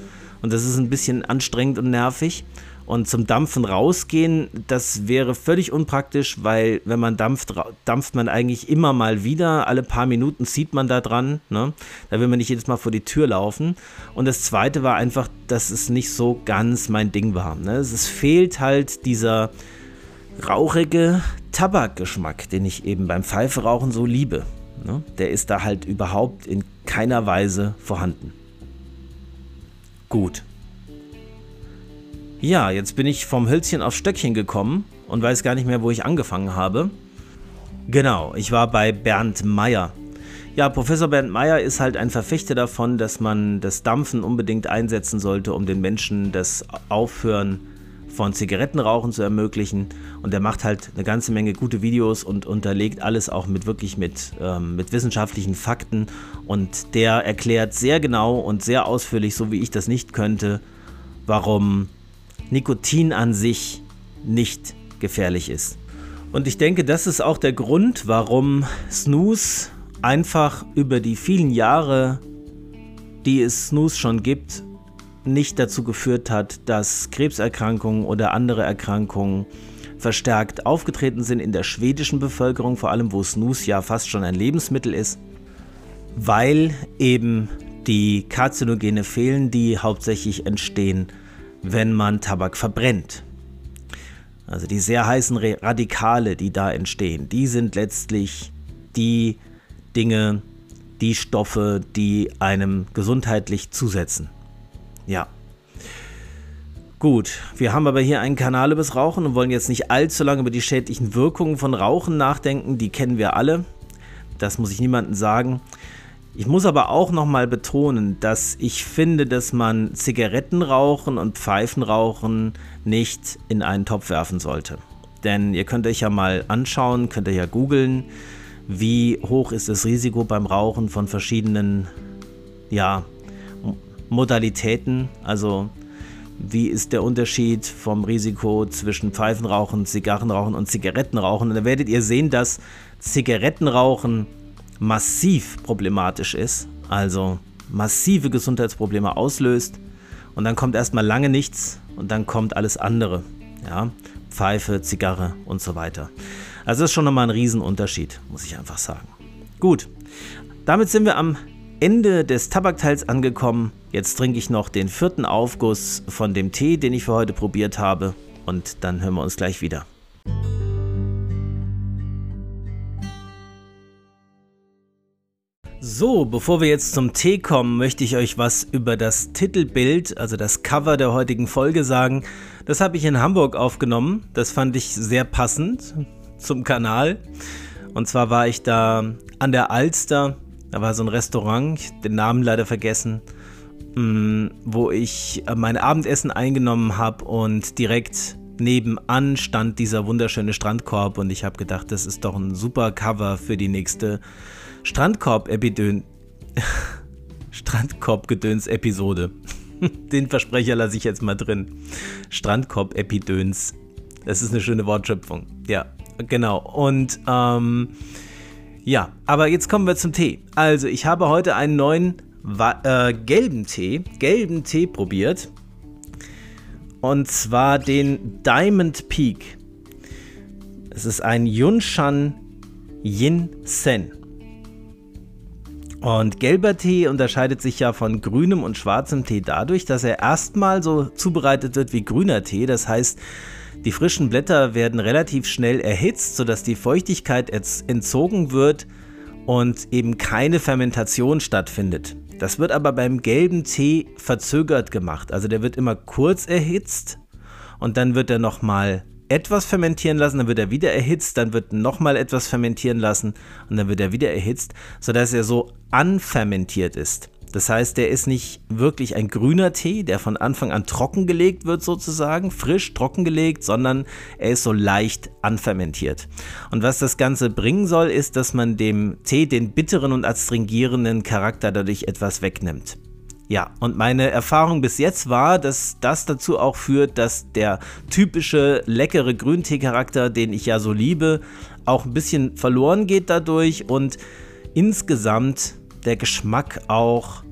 Und das ist ein bisschen anstrengend und nervig. Und zum Dampfen rausgehen, das wäre völlig unpraktisch, weil wenn man dampft, dampft man eigentlich immer mal wieder. Alle paar Minuten zieht man da dran. Ne? Da will man nicht jedes Mal vor die Tür laufen. Und das zweite war einfach, dass es nicht so ganz mein Ding war. Ne? Es fehlt halt dieser rauchige Tabakgeschmack, den ich eben beim Pfeiferauchen so liebe. Ne? Der ist da halt überhaupt in keiner Weise vorhanden. Gut. Ja, jetzt bin ich vom Hölzchen auf Stöckchen gekommen und weiß gar nicht mehr, wo ich angefangen habe. Genau, ich war bei Bernd Meyer. Ja, Professor Bernd Meyer ist halt ein Verfechter davon, dass man das Dampfen unbedingt einsetzen sollte, um den Menschen das Aufhören von Zigarettenrauchen zu ermöglichen. Und er macht halt eine ganze Menge gute Videos und unterlegt alles auch mit wirklich mit, ähm, mit wissenschaftlichen Fakten. Und der erklärt sehr genau und sehr ausführlich, so wie ich das nicht könnte, warum Nikotin an sich nicht gefährlich ist. Und ich denke, das ist auch der Grund, warum Snooze einfach über die vielen Jahre, die es Snooze schon gibt, nicht dazu geführt hat, dass Krebserkrankungen oder andere Erkrankungen verstärkt aufgetreten sind in der schwedischen Bevölkerung, vor allem wo Snus ja fast schon ein Lebensmittel ist, weil eben die Karzinogene fehlen, die hauptsächlich entstehen, wenn man Tabak verbrennt. Also die sehr heißen Radikale, die da entstehen, die sind letztlich die Dinge, die Stoffe, die einem gesundheitlich zusetzen. Ja. Gut, wir haben aber hier einen Kanal übers Rauchen und wollen jetzt nicht allzu lange über die schädlichen Wirkungen von Rauchen nachdenken. Die kennen wir alle. Das muss ich niemandem sagen. Ich muss aber auch nochmal betonen, dass ich finde, dass man Zigarettenrauchen und Pfeifenrauchen nicht in einen Topf werfen sollte. Denn ihr könnt euch ja mal anschauen, könnt ihr ja googeln, wie hoch ist das Risiko beim Rauchen von verschiedenen ja, Modalitäten, also wie ist der Unterschied vom Risiko zwischen Pfeifenrauchen, Zigarrenrauchen und Zigarettenrauchen. Und da werdet ihr sehen, dass Zigarettenrauchen massiv problematisch ist, also massive Gesundheitsprobleme auslöst. Und dann kommt erstmal lange nichts und dann kommt alles andere. Ja, Pfeife, Zigarre und so weiter. Also das ist schon nochmal ein Riesenunterschied, muss ich einfach sagen. Gut, damit sind wir am Ende des Tabakteils angekommen. Jetzt trinke ich noch den vierten Aufguss von dem Tee, den ich für heute probiert habe. Und dann hören wir uns gleich wieder. So, bevor wir jetzt zum Tee kommen, möchte ich euch was über das Titelbild, also das Cover der heutigen Folge sagen. Das habe ich in Hamburg aufgenommen. Das fand ich sehr passend zum Kanal. Und zwar war ich da an der Alster. Da war so ein Restaurant, den Namen leider vergessen, mm, wo ich mein Abendessen eingenommen habe und direkt nebenan stand dieser wunderschöne Strandkorb und ich habe gedacht, das ist doch ein super Cover für die nächste Strandkorb-Epidön. Strandkorb-Gedöns-Episode. Den Versprecher lasse ich jetzt mal drin. Strandkorb-Epidöns. Das ist eine schöne Wortschöpfung. Ja, genau. Und ähm, ja, aber jetzt kommen wir zum Tee. Also, ich habe heute einen neuen äh, gelben Tee, gelben Tee probiert. Und zwar den Diamond Peak. Es ist ein Yunshan Yin Sen. Und gelber Tee unterscheidet sich ja von grünem und schwarzem Tee dadurch, dass er erstmal so zubereitet wird wie grüner Tee. Das heißt, die frischen Blätter werden relativ schnell erhitzt, sodass die Feuchtigkeit entzogen wird und eben keine Fermentation stattfindet. Das wird aber beim gelben Tee verzögert gemacht. Also der wird immer kurz erhitzt und dann wird er nochmal etwas fermentieren lassen, dann wird er wieder erhitzt, dann wird nochmal etwas fermentieren lassen und dann wird er wieder erhitzt, sodass er so anfermentiert ist. Das heißt, der ist nicht wirklich ein grüner Tee, der von Anfang an trockengelegt wird sozusagen, frisch trockengelegt, sondern er ist so leicht anfermentiert. Und was das Ganze bringen soll, ist, dass man dem Tee den bitteren und astringierenden Charakter dadurch etwas wegnimmt. Ja, und meine Erfahrung bis jetzt war, dass das dazu auch führt, dass der typische leckere Grüntee-Charakter, den ich ja so liebe, auch ein bisschen verloren geht dadurch und insgesamt der Geschmack auch,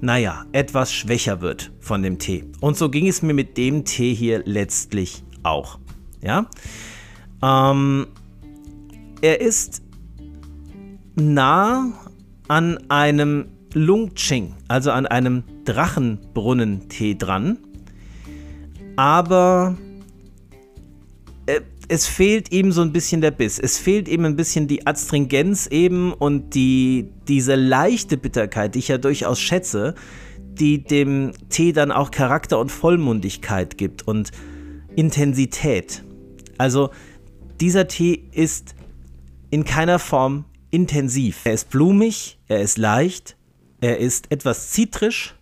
naja, etwas schwächer wird von dem Tee. Und so ging es mir mit dem Tee hier letztlich auch. Ja, ähm, er ist nah an einem Lungching, also an einem Drachenbrunnentee dran. Aber äh, es fehlt ihm so ein bisschen der Biss. Es fehlt ihm ein bisschen die Astringenz eben und die, diese leichte Bitterkeit, die ich ja durchaus schätze, die dem Tee dann auch Charakter und Vollmundigkeit gibt und Intensität. Also dieser Tee ist in keiner Form intensiv. Er ist blumig, er ist leicht, er ist etwas zitrisch,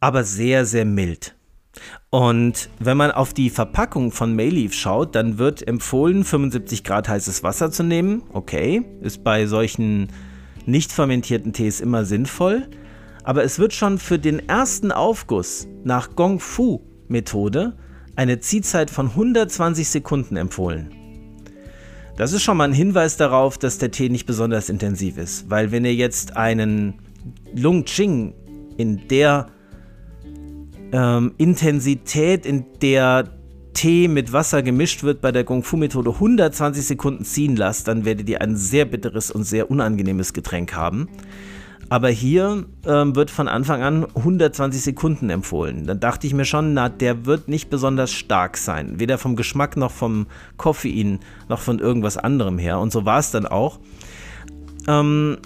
aber sehr, sehr mild. Und wenn man auf die Verpackung von Mayleaf schaut, dann wird empfohlen, 75 Grad heißes Wasser zu nehmen. Okay, ist bei solchen nicht fermentierten Tees immer sinnvoll. Aber es wird schon für den ersten Aufguss nach Gong Fu Methode eine Ziehzeit von 120 Sekunden empfohlen. Das ist schon mal ein Hinweis darauf, dass der Tee nicht besonders intensiv ist, weil wenn ihr jetzt einen Lung Ching in der ähm, Intensität, in der Tee mit Wasser gemischt wird bei der Kung Fu Methode 120 Sekunden ziehen lasst, dann werdet ihr ein sehr bitteres und sehr unangenehmes Getränk haben. Aber hier ähm, wird von Anfang an 120 Sekunden empfohlen. Dann dachte ich mir schon, na, der wird nicht besonders stark sein. Weder vom Geschmack noch vom Koffein noch von irgendwas anderem her. Und so war es dann auch. Ähm,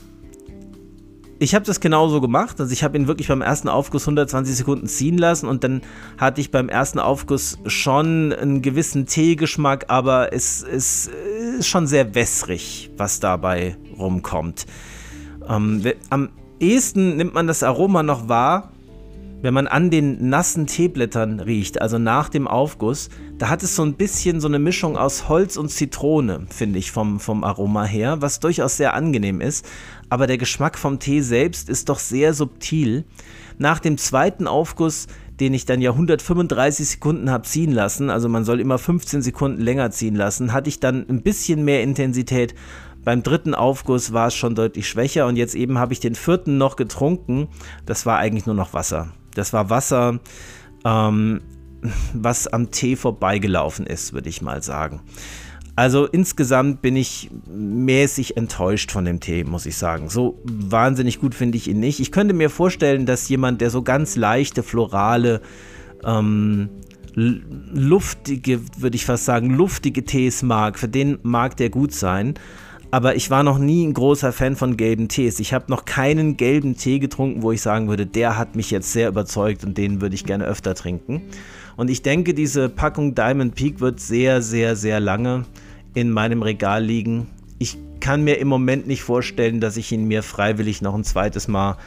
ich habe das genauso gemacht. Also ich habe ihn wirklich beim ersten Aufguss 120 Sekunden ziehen lassen und dann hatte ich beim ersten Aufguss schon einen gewissen Teegeschmack, aber es, es ist schon sehr wässrig, was dabei rumkommt. Ähm, am ehesten nimmt man das Aroma noch wahr, wenn man an den nassen Teeblättern riecht, also nach dem Aufguss, da hat es so ein bisschen so eine Mischung aus Holz und Zitrone, finde ich, vom, vom Aroma her, was durchaus sehr angenehm ist. Aber der Geschmack vom Tee selbst ist doch sehr subtil. Nach dem zweiten Aufguss, den ich dann ja 135 Sekunden habe ziehen lassen, also man soll immer 15 Sekunden länger ziehen lassen, hatte ich dann ein bisschen mehr Intensität beim dritten Aufguss war es schon deutlich schwächer und jetzt eben habe ich den vierten noch getrunken. Das war eigentlich nur noch Wasser. Das war Wasser, ähm, was am Tee vorbeigelaufen ist, würde ich mal sagen. Also insgesamt bin ich mäßig enttäuscht von dem Tee, muss ich sagen. So wahnsinnig gut finde ich ihn nicht. Ich könnte mir vorstellen, dass jemand, der so ganz leichte, florale, ähm, luftige, würde ich fast sagen, luftige Tees mag, für den mag der gut sein aber ich war noch nie ein großer Fan von gelben Tees. Ich habe noch keinen gelben Tee getrunken, wo ich sagen würde, der hat mich jetzt sehr überzeugt und den würde ich gerne öfter trinken. Und ich denke, diese Packung Diamond Peak wird sehr, sehr, sehr lange in meinem Regal liegen. Ich kann mir im Moment nicht vorstellen, dass ich ihn mir freiwillig noch ein zweites Mal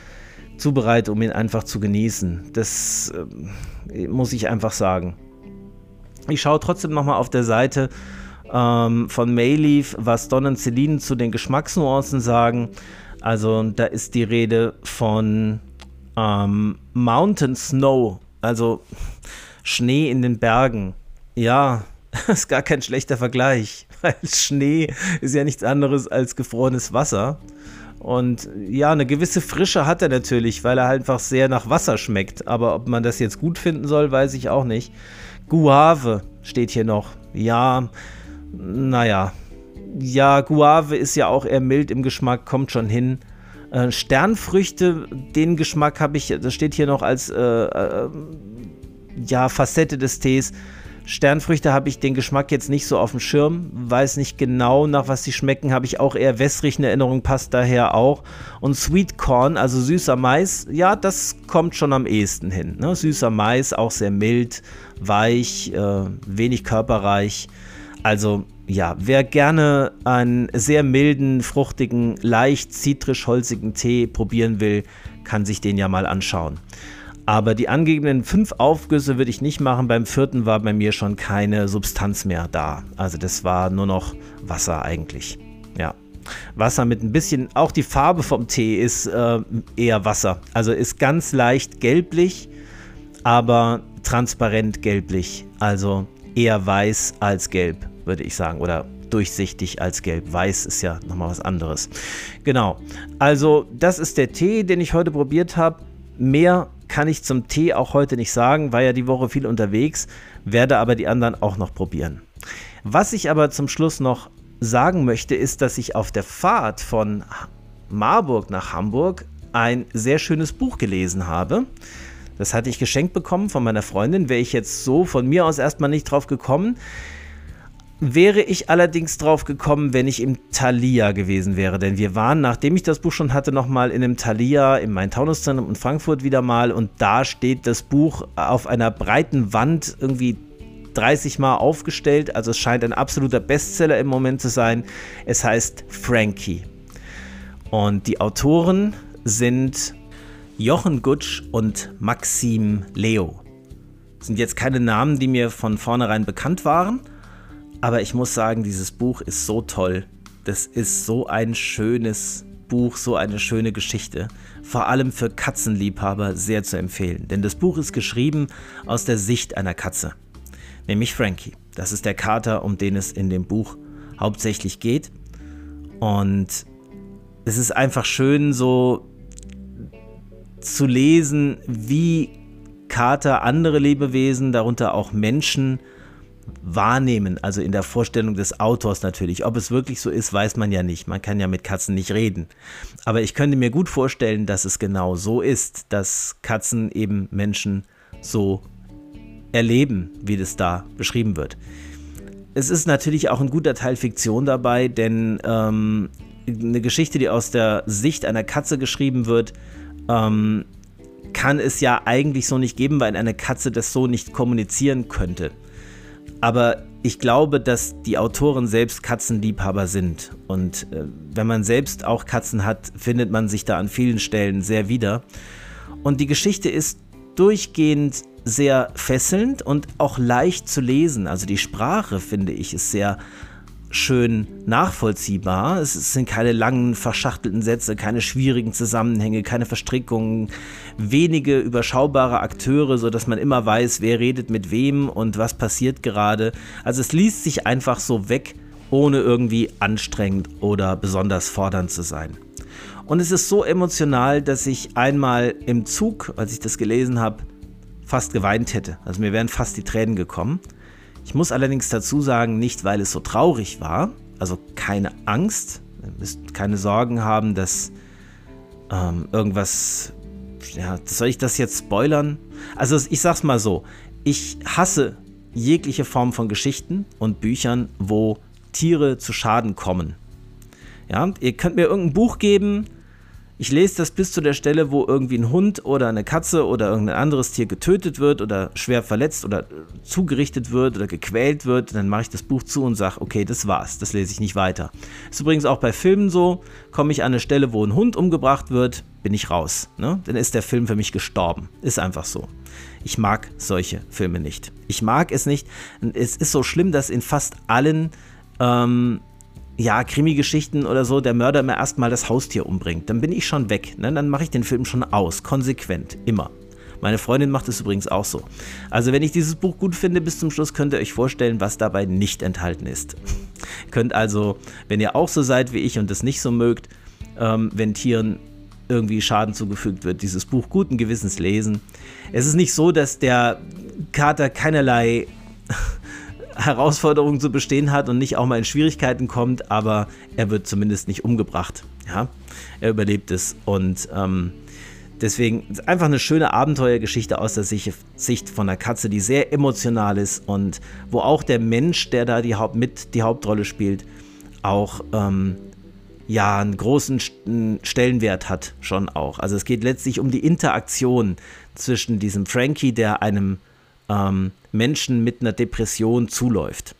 zubereite, um ihn einfach zu genießen. Das äh, muss ich einfach sagen. Ich schaue trotzdem nochmal auf der Seite ähm, von Mayleaf, was Don und Celine zu den Geschmacksnuancen sagen. Also da ist die Rede von ähm, Mountain Snow, also Schnee in den Bergen. Ja, ist gar kein schlechter Vergleich, weil Schnee ist ja nichts anderes als gefrorenes Wasser. Und ja, eine gewisse Frische hat er natürlich, weil er halt einfach sehr nach Wasser schmeckt. Aber ob man das jetzt gut finden soll, weiß ich auch nicht. Guave steht hier noch. Ja, naja, ja, Guave ist ja auch eher mild im Geschmack, kommt schon hin. Äh, Sternfrüchte, den Geschmack habe ich, das steht hier noch als äh, äh, ja, Facette des Tees. Sternfrüchte habe ich den Geschmack jetzt nicht so auf dem Schirm, weiß nicht genau, nach was sie schmecken, habe ich auch eher wässrig in Erinnerung, passt daher auch. Und Sweet Corn, also süßer Mais, ja, das kommt schon am ehesten hin. Ne? Süßer Mais, auch sehr mild, weich, äh, wenig körperreich. Also ja, wer gerne einen sehr milden, fruchtigen, leicht zitrisch-holzigen Tee probieren will, kann sich den ja mal anschauen. Aber die angegebenen fünf Aufgüsse würde ich nicht machen. Beim vierten war bei mir schon keine Substanz mehr da. Also das war nur noch Wasser eigentlich. Ja. Wasser mit ein bisschen, auch die Farbe vom Tee ist äh, eher Wasser. Also ist ganz leicht gelblich, aber transparent gelblich. Also eher weiß als gelb, würde ich sagen. Oder durchsichtig als gelb. Weiß ist ja nochmal was anderes. Genau. Also, das ist der Tee, den ich heute probiert habe. Mehr kann ich zum Tee auch heute nicht sagen, war ja die Woche viel unterwegs, werde aber die anderen auch noch probieren. Was ich aber zum Schluss noch sagen möchte, ist, dass ich auf der Fahrt von Marburg nach Hamburg ein sehr schönes Buch gelesen habe. Das hatte ich geschenkt bekommen von meiner Freundin. Wäre ich jetzt so von mir aus erstmal nicht drauf gekommen. Wäre ich allerdings drauf gekommen, wenn ich im Thalia gewesen wäre. Denn wir waren, nachdem ich das Buch schon hatte, nochmal in einem Thalia im Main-Taunus-Zentrum in Frankfurt wieder mal. Und da steht das Buch auf einer breiten Wand irgendwie 30 Mal aufgestellt. Also es scheint ein absoluter Bestseller im Moment zu sein. Es heißt Frankie. Und die Autoren sind Jochen Gutsch und Maxim Leo. Das sind jetzt keine Namen, die mir von vornherein bekannt waren, aber ich muss sagen, dieses Buch ist so toll. Das ist so ein schönes Buch, so eine schöne Geschichte. Vor allem für Katzenliebhaber sehr zu empfehlen, denn das Buch ist geschrieben aus der Sicht einer Katze, nämlich Frankie. Das ist der Kater, um den es in dem Buch hauptsächlich geht. Und es ist einfach schön, so zu lesen, wie Kater andere Lebewesen, darunter auch Menschen, wahrnehmen, also in der Vorstellung des Autors natürlich. Ob es wirklich so ist, weiß man ja nicht. Man kann ja mit Katzen nicht reden. Aber ich könnte mir gut vorstellen, dass es genau so ist, dass Katzen eben Menschen so erleben, wie das da beschrieben wird. Es ist natürlich auch ein guter Teil Fiktion dabei, denn ähm, eine Geschichte, die aus der Sicht einer Katze geschrieben wird, ähm, kann es ja eigentlich so nicht geben, weil eine Katze das so nicht kommunizieren könnte. Aber ich glaube, dass die Autoren selbst Katzenliebhaber sind. Und äh, wenn man selbst auch Katzen hat, findet man sich da an vielen Stellen sehr wieder. Und die Geschichte ist durchgehend sehr fesselnd und auch leicht zu lesen. Also die Sprache, finde ich, ist sehr schön nachvollziehbar. Es sind keine langen, verschachtelten Sätze, keine schwierigen Zusammenhänge, keine Verstrickungen, wenige überschaubare Akteure, sodass man immer weiß, wer redet mit wem und was passiert gerade. Also es liest sich einfach so weg, ohne irgendwie anstrengend oder besonders fordernd zu sein. Und es ist so emotional, dass ich einmal im Zug, als ich das gelesen habe, fast geweint hätte. Also mir wären fast die Tränen gekommen. Ich muss allerdings dazu sagen, nicht weil es so traurig war, also keine Angst, ihr müsst keine Sorgen haben, dass ähm, irgendwas, ja, soll ich das jetzt spoilern? Also ich sag's mal so, ich hasse jegliche Form von Geschichten und Büchern, wo Tiere zu Schaden kommen. Ja, ihr könnt mir irgendein Buch geben, ich lese das bis zu der Stelle, wo irgendwie ein Hund oder eine Katze oder irgendein anderes Tier getötet wird oder schwer verletzt oder zugerichtet wird oder gequält wird. Dann mache ich das Buch zu und sage, okay, das war's, das lese ich nicht weiter. Ist übrigens auch bei Filmen so, komme ich an eine Stelle, wo ein Hund umgebracht wird, bin ich raus. Ne? Dann ist der Film für mich gestorben. Ist einfach so. Ich mag solche Filme nicht. Ich mag es nicht. Es ist so schlimm, dass in fast allen ähm, ja, Krimi-Geschichten oder so, der Mörder mir erstmal das Haustier umbringt. Dann bin ich schon weg. Ne? Dann mache ich den Film schon aus. Konsequent. Immer. Meine Freundin macht es übrigens auch so. Also, wenn ich dieses Buch gut finde, bis zum Schluss könnt ihr euch vorstellen, was dabei nicht enthalten ist. könnt also, wenn ihr auch so seid wie ich und es nicht so mögt, ähm, wenn Tieren irgendwie Schaden zugefügt wird, dieses Buch guten Gewissens lesen. Es ist nicht so, dass der Kater keinerlei Herausforderungen zu bestehen hat und nicht auch mal in Schwierigkeiten kommt, aber er wird zumindest nicht umgebracht. Ja? Er überlebt es und ähm, deswegen einfach eine schöne Abenteuergeschichte aus der Sicht von einer Katze, die sehr emotional ist und wo auch der Mensch, der da die Haupt mit die Hauptrolle spielt, auch ähm, ja einen großen Stellenwert hat schon auch. Also es geht letztlich um die Interaktion zwischen diesem Frankie, der einem ähm, Menschen mit einer Depression zuläuft.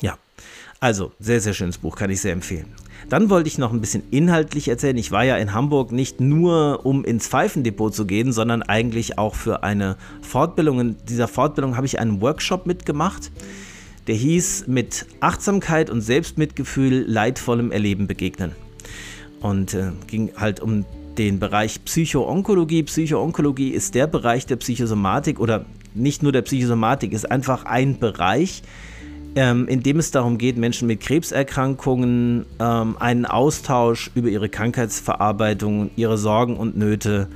Ja, also sehr, sehr schönes Buch, kann ich sehr empfehlen. Dann wollte ich noch ein bisschen inhaltlich erzählen. Ich war ja in Hamburg nicht nur, um ins Pfeifendepot zu gehen, sondern eigentlich auch für eine Fortbildung. In dieser Fortbildung habe ich einen Workshop mitgemacht, der hieß mit Achtsamkeit und Selbstmitgefühl leidvollem Erleben begegnen. Und äh, ging halt um den Bereich Psychoonkologie. Psychoonkologie ist der Bereich der Psychosomatik oder nicht nur der Psychosomatik, ist einfach ein Bereich, ähm, in dem es darum geht, Menschen mit Krebserkrankungen ähm, einen Austausch über ihre Krankheitsverarbeitung, ihre Sorgen und Nöte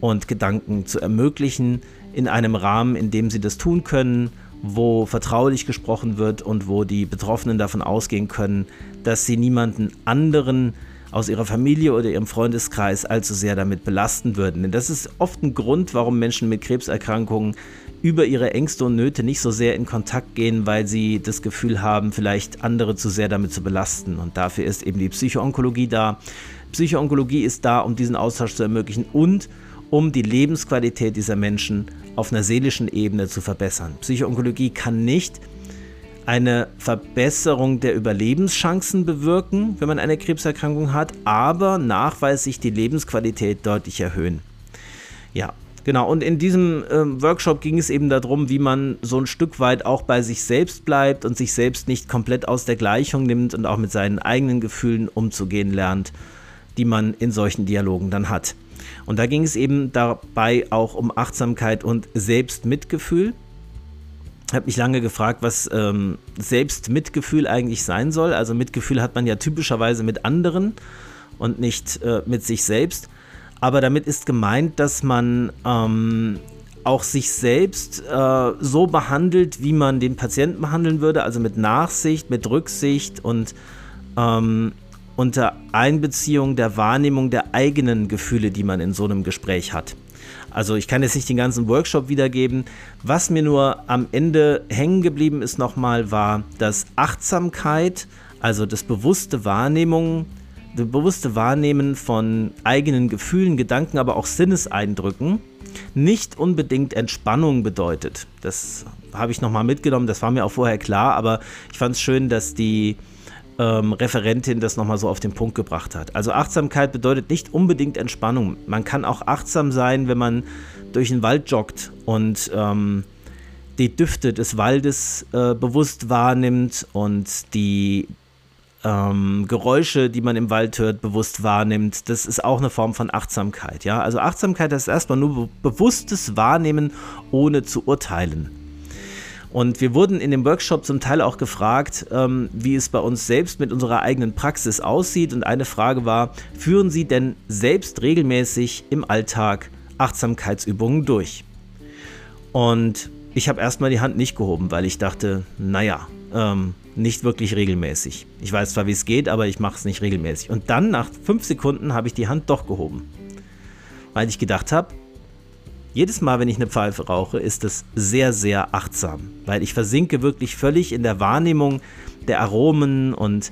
und Gedanken zu ermöglichen, in einem Rahmen, in dem sie das tun können, wo vertraulich gesprochen wird und wo die Betroffenen davon ausgehen können, dass sie niemanden anderen aus ihrer Familie oder ihrem Freundeskreis allzu sehr damit belasten würden. Denn das ist oft ein Grund, warum Menschen mit Krebserkrankungen über ihre Ängste und Nöte nicht so sehr in Kontakt gehen, weil sie das Gefühl haben, vielleicht andere zu sehr damit zu belasten. Und dafür ist eben die Psychoonkologie da. Psychoonkologie ist da, um diesen Austausch zu ermöglichen und um die Lebensqualität dieser Menschen auf einer seelischen Ebene zu verbessern. Psychoonkologie kann nicht eine Verbesserung der Überlebenschancen bewirken, wenn man eine Krebserkrankung hat, aber nachweislich die Lebensqualität deutlich erhöhen. Ja, Genau, und in diesem äh, Workshop ging es eben darum, wie man so ein Stück weit auch bei sich selbst bleibt und sich selbst nicht komplett aus der Gleichung nimmt und auch mit seinen eigenen Gefühlen umzugehen lernt, die man in solchen Dialogen dann hat. Und da ging es eben dabei auch um Achtsamkeit und Selbstmitgefühl. Ich habe mich lange gefragt, was ähm, Selbstmitgefühl eigentlich sein soll. Also Mitgefühl hat man ja typischerweise mit anderen und nicht äh, mit sich selbst. Aber damit ist gemeint, dass man ähm, auch sich selbst äh, so behandelt, wie man den Patienten behandeln würde, also mit Nachsicht, mit Rücksicht und ähm, unter Einbeziehung der Wahrnehmung der eigenen Gefühle, die man in so einem Gespräch hat. Also ich kann jetzt nicht den ganzen Workshop wiedergeben. Was mir nur am Ende hängen geblieben ist nochmal, war, dass Achtsamkeit, also das bewusste Wahrnehmung das bewusste Wahrnehmen von eigenen Gefühlen, Gedanken, aber auch Sinneseindrücken nicht unbedingt Entspannung bedeutet. Das habe ich nochmal mitgenommen, das war mir auch vorher klar, aber ich fand es schön, dass die ähm, Referentin das nochmal so auf den Punkt gebracht hat. Also Achtsamkeit bedeutet nicht unbedingt Entspannung. Man kann auch achtsam sein, wenn man durch den Wald joggt und ähm, die Düfte des Waldes äh, bewusst wahrnimmt und die ähm, Geräusche, die man im Wald hört, bewusst wahrnimmt, das ist auch eine Form von Achtsamkeit. Ja? Also Achtsamkeit ist erstmal nur be bewusstes Wahrnehmen, ohne zu urteilen. Und wir wurden in dem Workshop zum Teil auch gefragt, ähm, wie es bei uns selbst mit unserer eigenen Praxis aussieht. Und eine Frage war, führen Sie denn selbst regelmäßig im Alltag Achtsamkeitsübungen durch? Und ich habe erstmal die Hand nicht gehoben, weil ich dachte, naja, ähm, nicht wirklich regelmäßig. Ich weiß zwar, wie es geht, aber ich mache es nicht regelmäßig. Und dann, nach fünf Sekunden, habe ich die Hand doch gehoben. Weil ich gedacht habe, jedes Mal, wenn ich eine Pfeife rauche, ist es sehr, sehr achtsam. Weil ich versinke wirklich völlig in der Wahrnehmung der Aromen und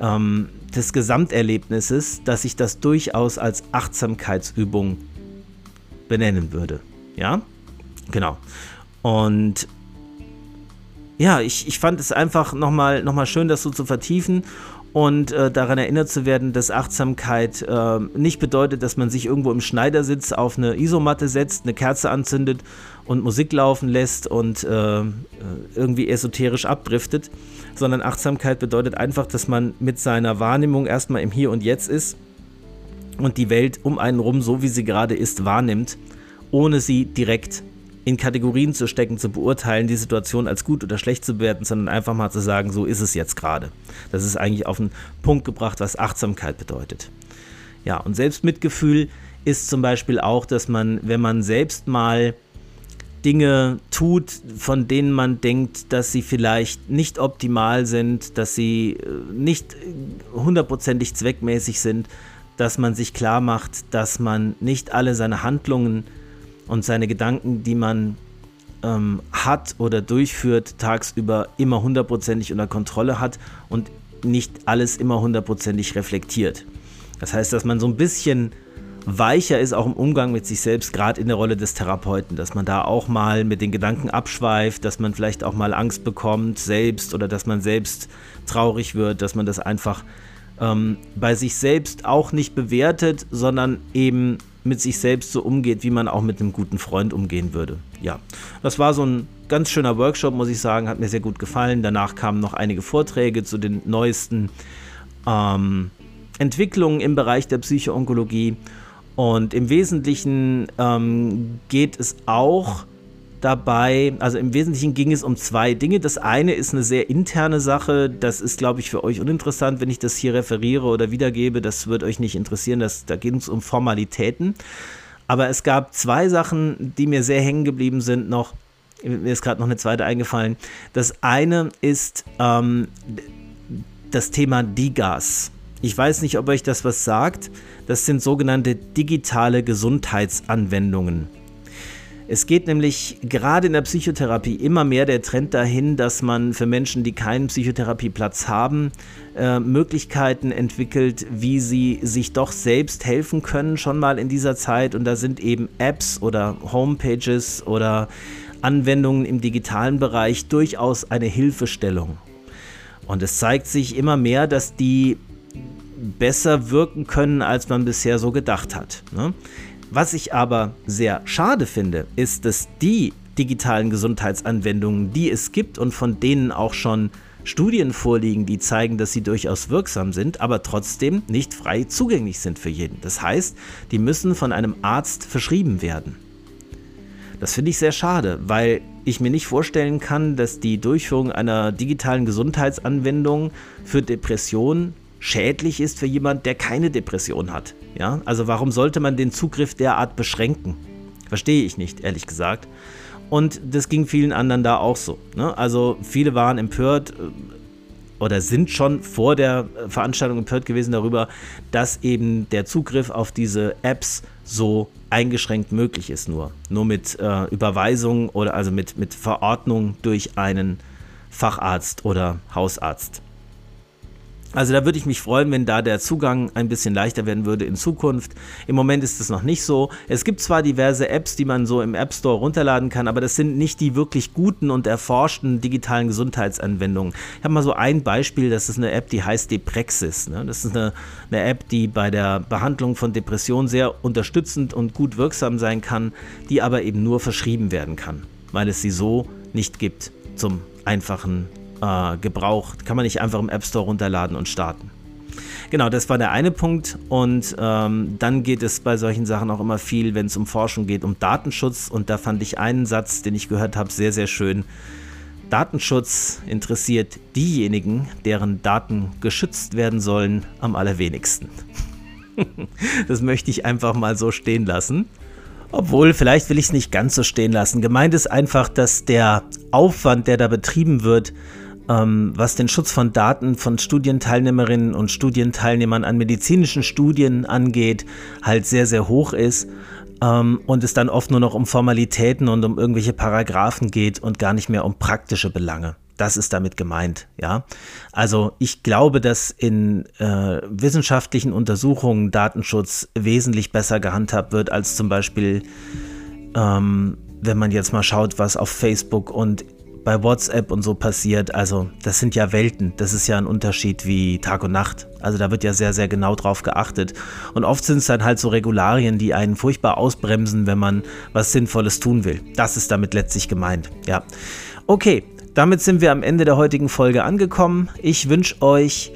ähm, des Gesamterlebnisses, dass ich das durchaus als Achtsamkeitsübung benennen würde. Ja, genau. Und ja, ich, ich fand es einfach nochmal noch mal schön, das so zu vertiefen und äh, daran erinnert zu werden, dass Achtsamkeit äh, nicht bedeutet, dass man sich irgendwo im Schneidersitz auf eine Isomatte setzt, eine Kerze anzündet und Musik laufen lässt und äh, äh irgendwie esoterisch abdriftet, sondern Achtsamkeit bedeutet einfach, dass man mit seiner Wahrnehmung erstmal im Hier und Jetzt ist und die Welt um einen rum, so wie sie gerade ist, wahrnimmt, ohne sie direkt in Kategorien zu stecken, zu beurteilen, die Situation als gut oder schlecht zu bewerten, sondern einfach mal zu sagen, so ist es jetzt gerade. Das ist eigentlich auf den Punkt gebracht, was Achtsamkeit bedeutet. Ja, und Selbstmitgefühl ist zum Beispiel auch, dass man, wenn man selbst mal Dinge tut, von denen man denkt, dass sie vielleicht nicht optimal sind, dass sie äh, nicht hundertprozentig zweckmäßig sind, dass man sich klar macht, dass man nicht alle seine Handlungen und seine Gedanken, die man ähm, hat oder durchführt, tagsüber immer hundertprozentig unter Kontrolle hat und nicht alles immer hundertprozentig reflektiert. Das heißt, dass man so ein bisschen weicher ist, auch im Umgang mit sich selbst, gerade in der Rolle des Therapeuten, dass man da auch mal mit den Gedanken abschweift, dass man vielleicht auch mal Angst bekommt selbst oder dass man selbst traurig wird, dass man das einfach ähm, bei sich selbst auch nicht bewertet, sondern eben mit sich selbst so umgeht, wie man auch mit einem guten Freund umgehen würde. Ja, das war so ein ganz schöner Workshop, muss ich sagen, hat mir sehr gut gefallen. Danach kamen noch einige Vorträge zu den neuesten ähm, Entwicklungen im Bereich der Psychoonkologie. Und im Wesentlichen ähm, geht es auch dabei, also im Wesentlichen ging es um zwei Dinge. Das eine ist eine sehr interne Sache, das ist, glaube ich, für euch uninteressant, wenn ich das hier referiere oder wiedergebe, das wird euch nicht interessieren, das, da geht es um Formalitäten. Aber es gab zwei Sachen, die mir sehr hängen geblieben sind noch. Mir ist gerade noch eine zweite eingefallen. Das eine ist ähm, das Thema Digas. Ich weiß nicht, ob euch das was sagt. Das sind sogenannte digitale Gesundheitsanwendungen. Es geht nämlich gerade in der Psychotherapie immer mehr der Trend dahin, dass man für Menschen, die keinen Psychotherapieplatz haben, äh, Möglichkeiten entwickelt, wie sie sich doch selbst helfen können, schon mal in dieser Zeit. Und da sind eben Apps oder Homepages oder Anwendungen im digitalen Bereich durchaus eine Hilfestellung. Und es zeigt sich immer mehr, dass die besser wirken können, als man bisher so gedacht hat. Ne? Was ich aber sehr schade finde, ist, dass die digitalen Gesundheitsanwendungen, die es gibt und von denen auch schon Studien vorliegen, die zeigen, dass sie durchaus wirksam sind, aber trotzdem nicht frei zugänglich sind für jeden. Das heißt, die müssen von einem Arzt verschrieben werden. Das finde ich sehr schade, weil ich mir nicht vorstellen kann, dass die Durchführung einer digitalen Gesundheitsanwendung für Depressionen schädlich ist für jemand, der keine Depression hat. Ja, also warum sollte man den Zugriff derart beschränken? Verstehe ich nicht, ehrlich gesagt. Und das ging vielen anderen da auch so. Ne? Also viele waren empört äh, oder sind schon vor der Veranstaltung empört gewesen darüber, dass eben der Zugriff auf diese Apps so eingeschränkt möglich ist nur. Nur mit äh, Überweisung oder also mit, mit Verordnung durch einen Facharzt oder Hausarzt. Also da würde ich mich freuen, wenn da der Zugang ein bisschen leichter werden würde in Zukunft. Im Moment ist es noch nicht so. Es gibt zwar diverse Apps, die man so im App Store runterladen kann, aber das sind nicht die wirklich guten und erforschten digitalen Gesundheitsanwendungen. Ich habe mal so ein Beispiel, das ist eine App, die heißt Deprexis. Ne? Das ist eine, eine App, die bei der Behandlung von Depressionen sehr unterstützend und gut wirksam sein kann, die aber eben nur verschrieben werden kann, weil es sie so nicht gibt zum einfachen äh, Gebrauch. Kann man nicht einfach im App Store runterladen und starten. Genau, das war der eine Punkt. Und ähm, dann geht es bei solchen Sachen auch immer viel, wenn es um Forschung geht, um Datenschutz. Und da fand ich einen Satz, den ich gehört habe, sehr, sehr schön. Datenschutz interessiert diejenigen, deren Daten geschützt werden sollen, am allerwenigsten. das möchte ich einfach mal so stehen lassen. Obwohl, vielleicht will ich es nicht ganz so stehen lassen. Gemeint ist einfach, dass der Aufwand, der da betrieben wird, ähm, was den Schutz von Daten von Studienteilnehmerinnen und Studienteilnehmern an medizinischen Studien angeht, halt sehr, sehr hoch ist ähm, und es dann oft nur noch um Formalitäten und um irgendwelche Paragraphen geht und gar nicht mehr um praktische Belange. Das ist damit gemeint, ja. Also ich glaube, dass in äh, wissenschaftlichen Untersuchungen Datenschutz wesentlich besser gehandhabt wird als zum Beispiel, ähm, wenn man jetzt mal schaut, was auf Facebook und bei WhatsApp und so passiert. Also das sind ja Welten. Das ist ja ein Unterschied wie Tag und Nacht. Also da wird ja sehr, sehr genau drauf geachtet. Und oft sind es dann halt so Regularien, die einen furchtbar ausbremsen, wenn man was Sinnvolles tun will. Das ist damit letztlich gemeint. Ja. Okay, damit sind wir am Ende der heutigen Folge angekommen. Ich wünsche euch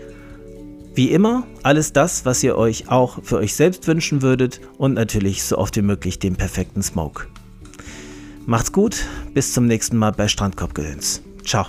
wie immer alles das, was ihr euch auch für euch selbst wünschen würdet und natürlich so oft wie möglich den perfekten Smoke. Macht's gut, bis zum nächsten Mal bei Strandkorbgehöns. Ciao.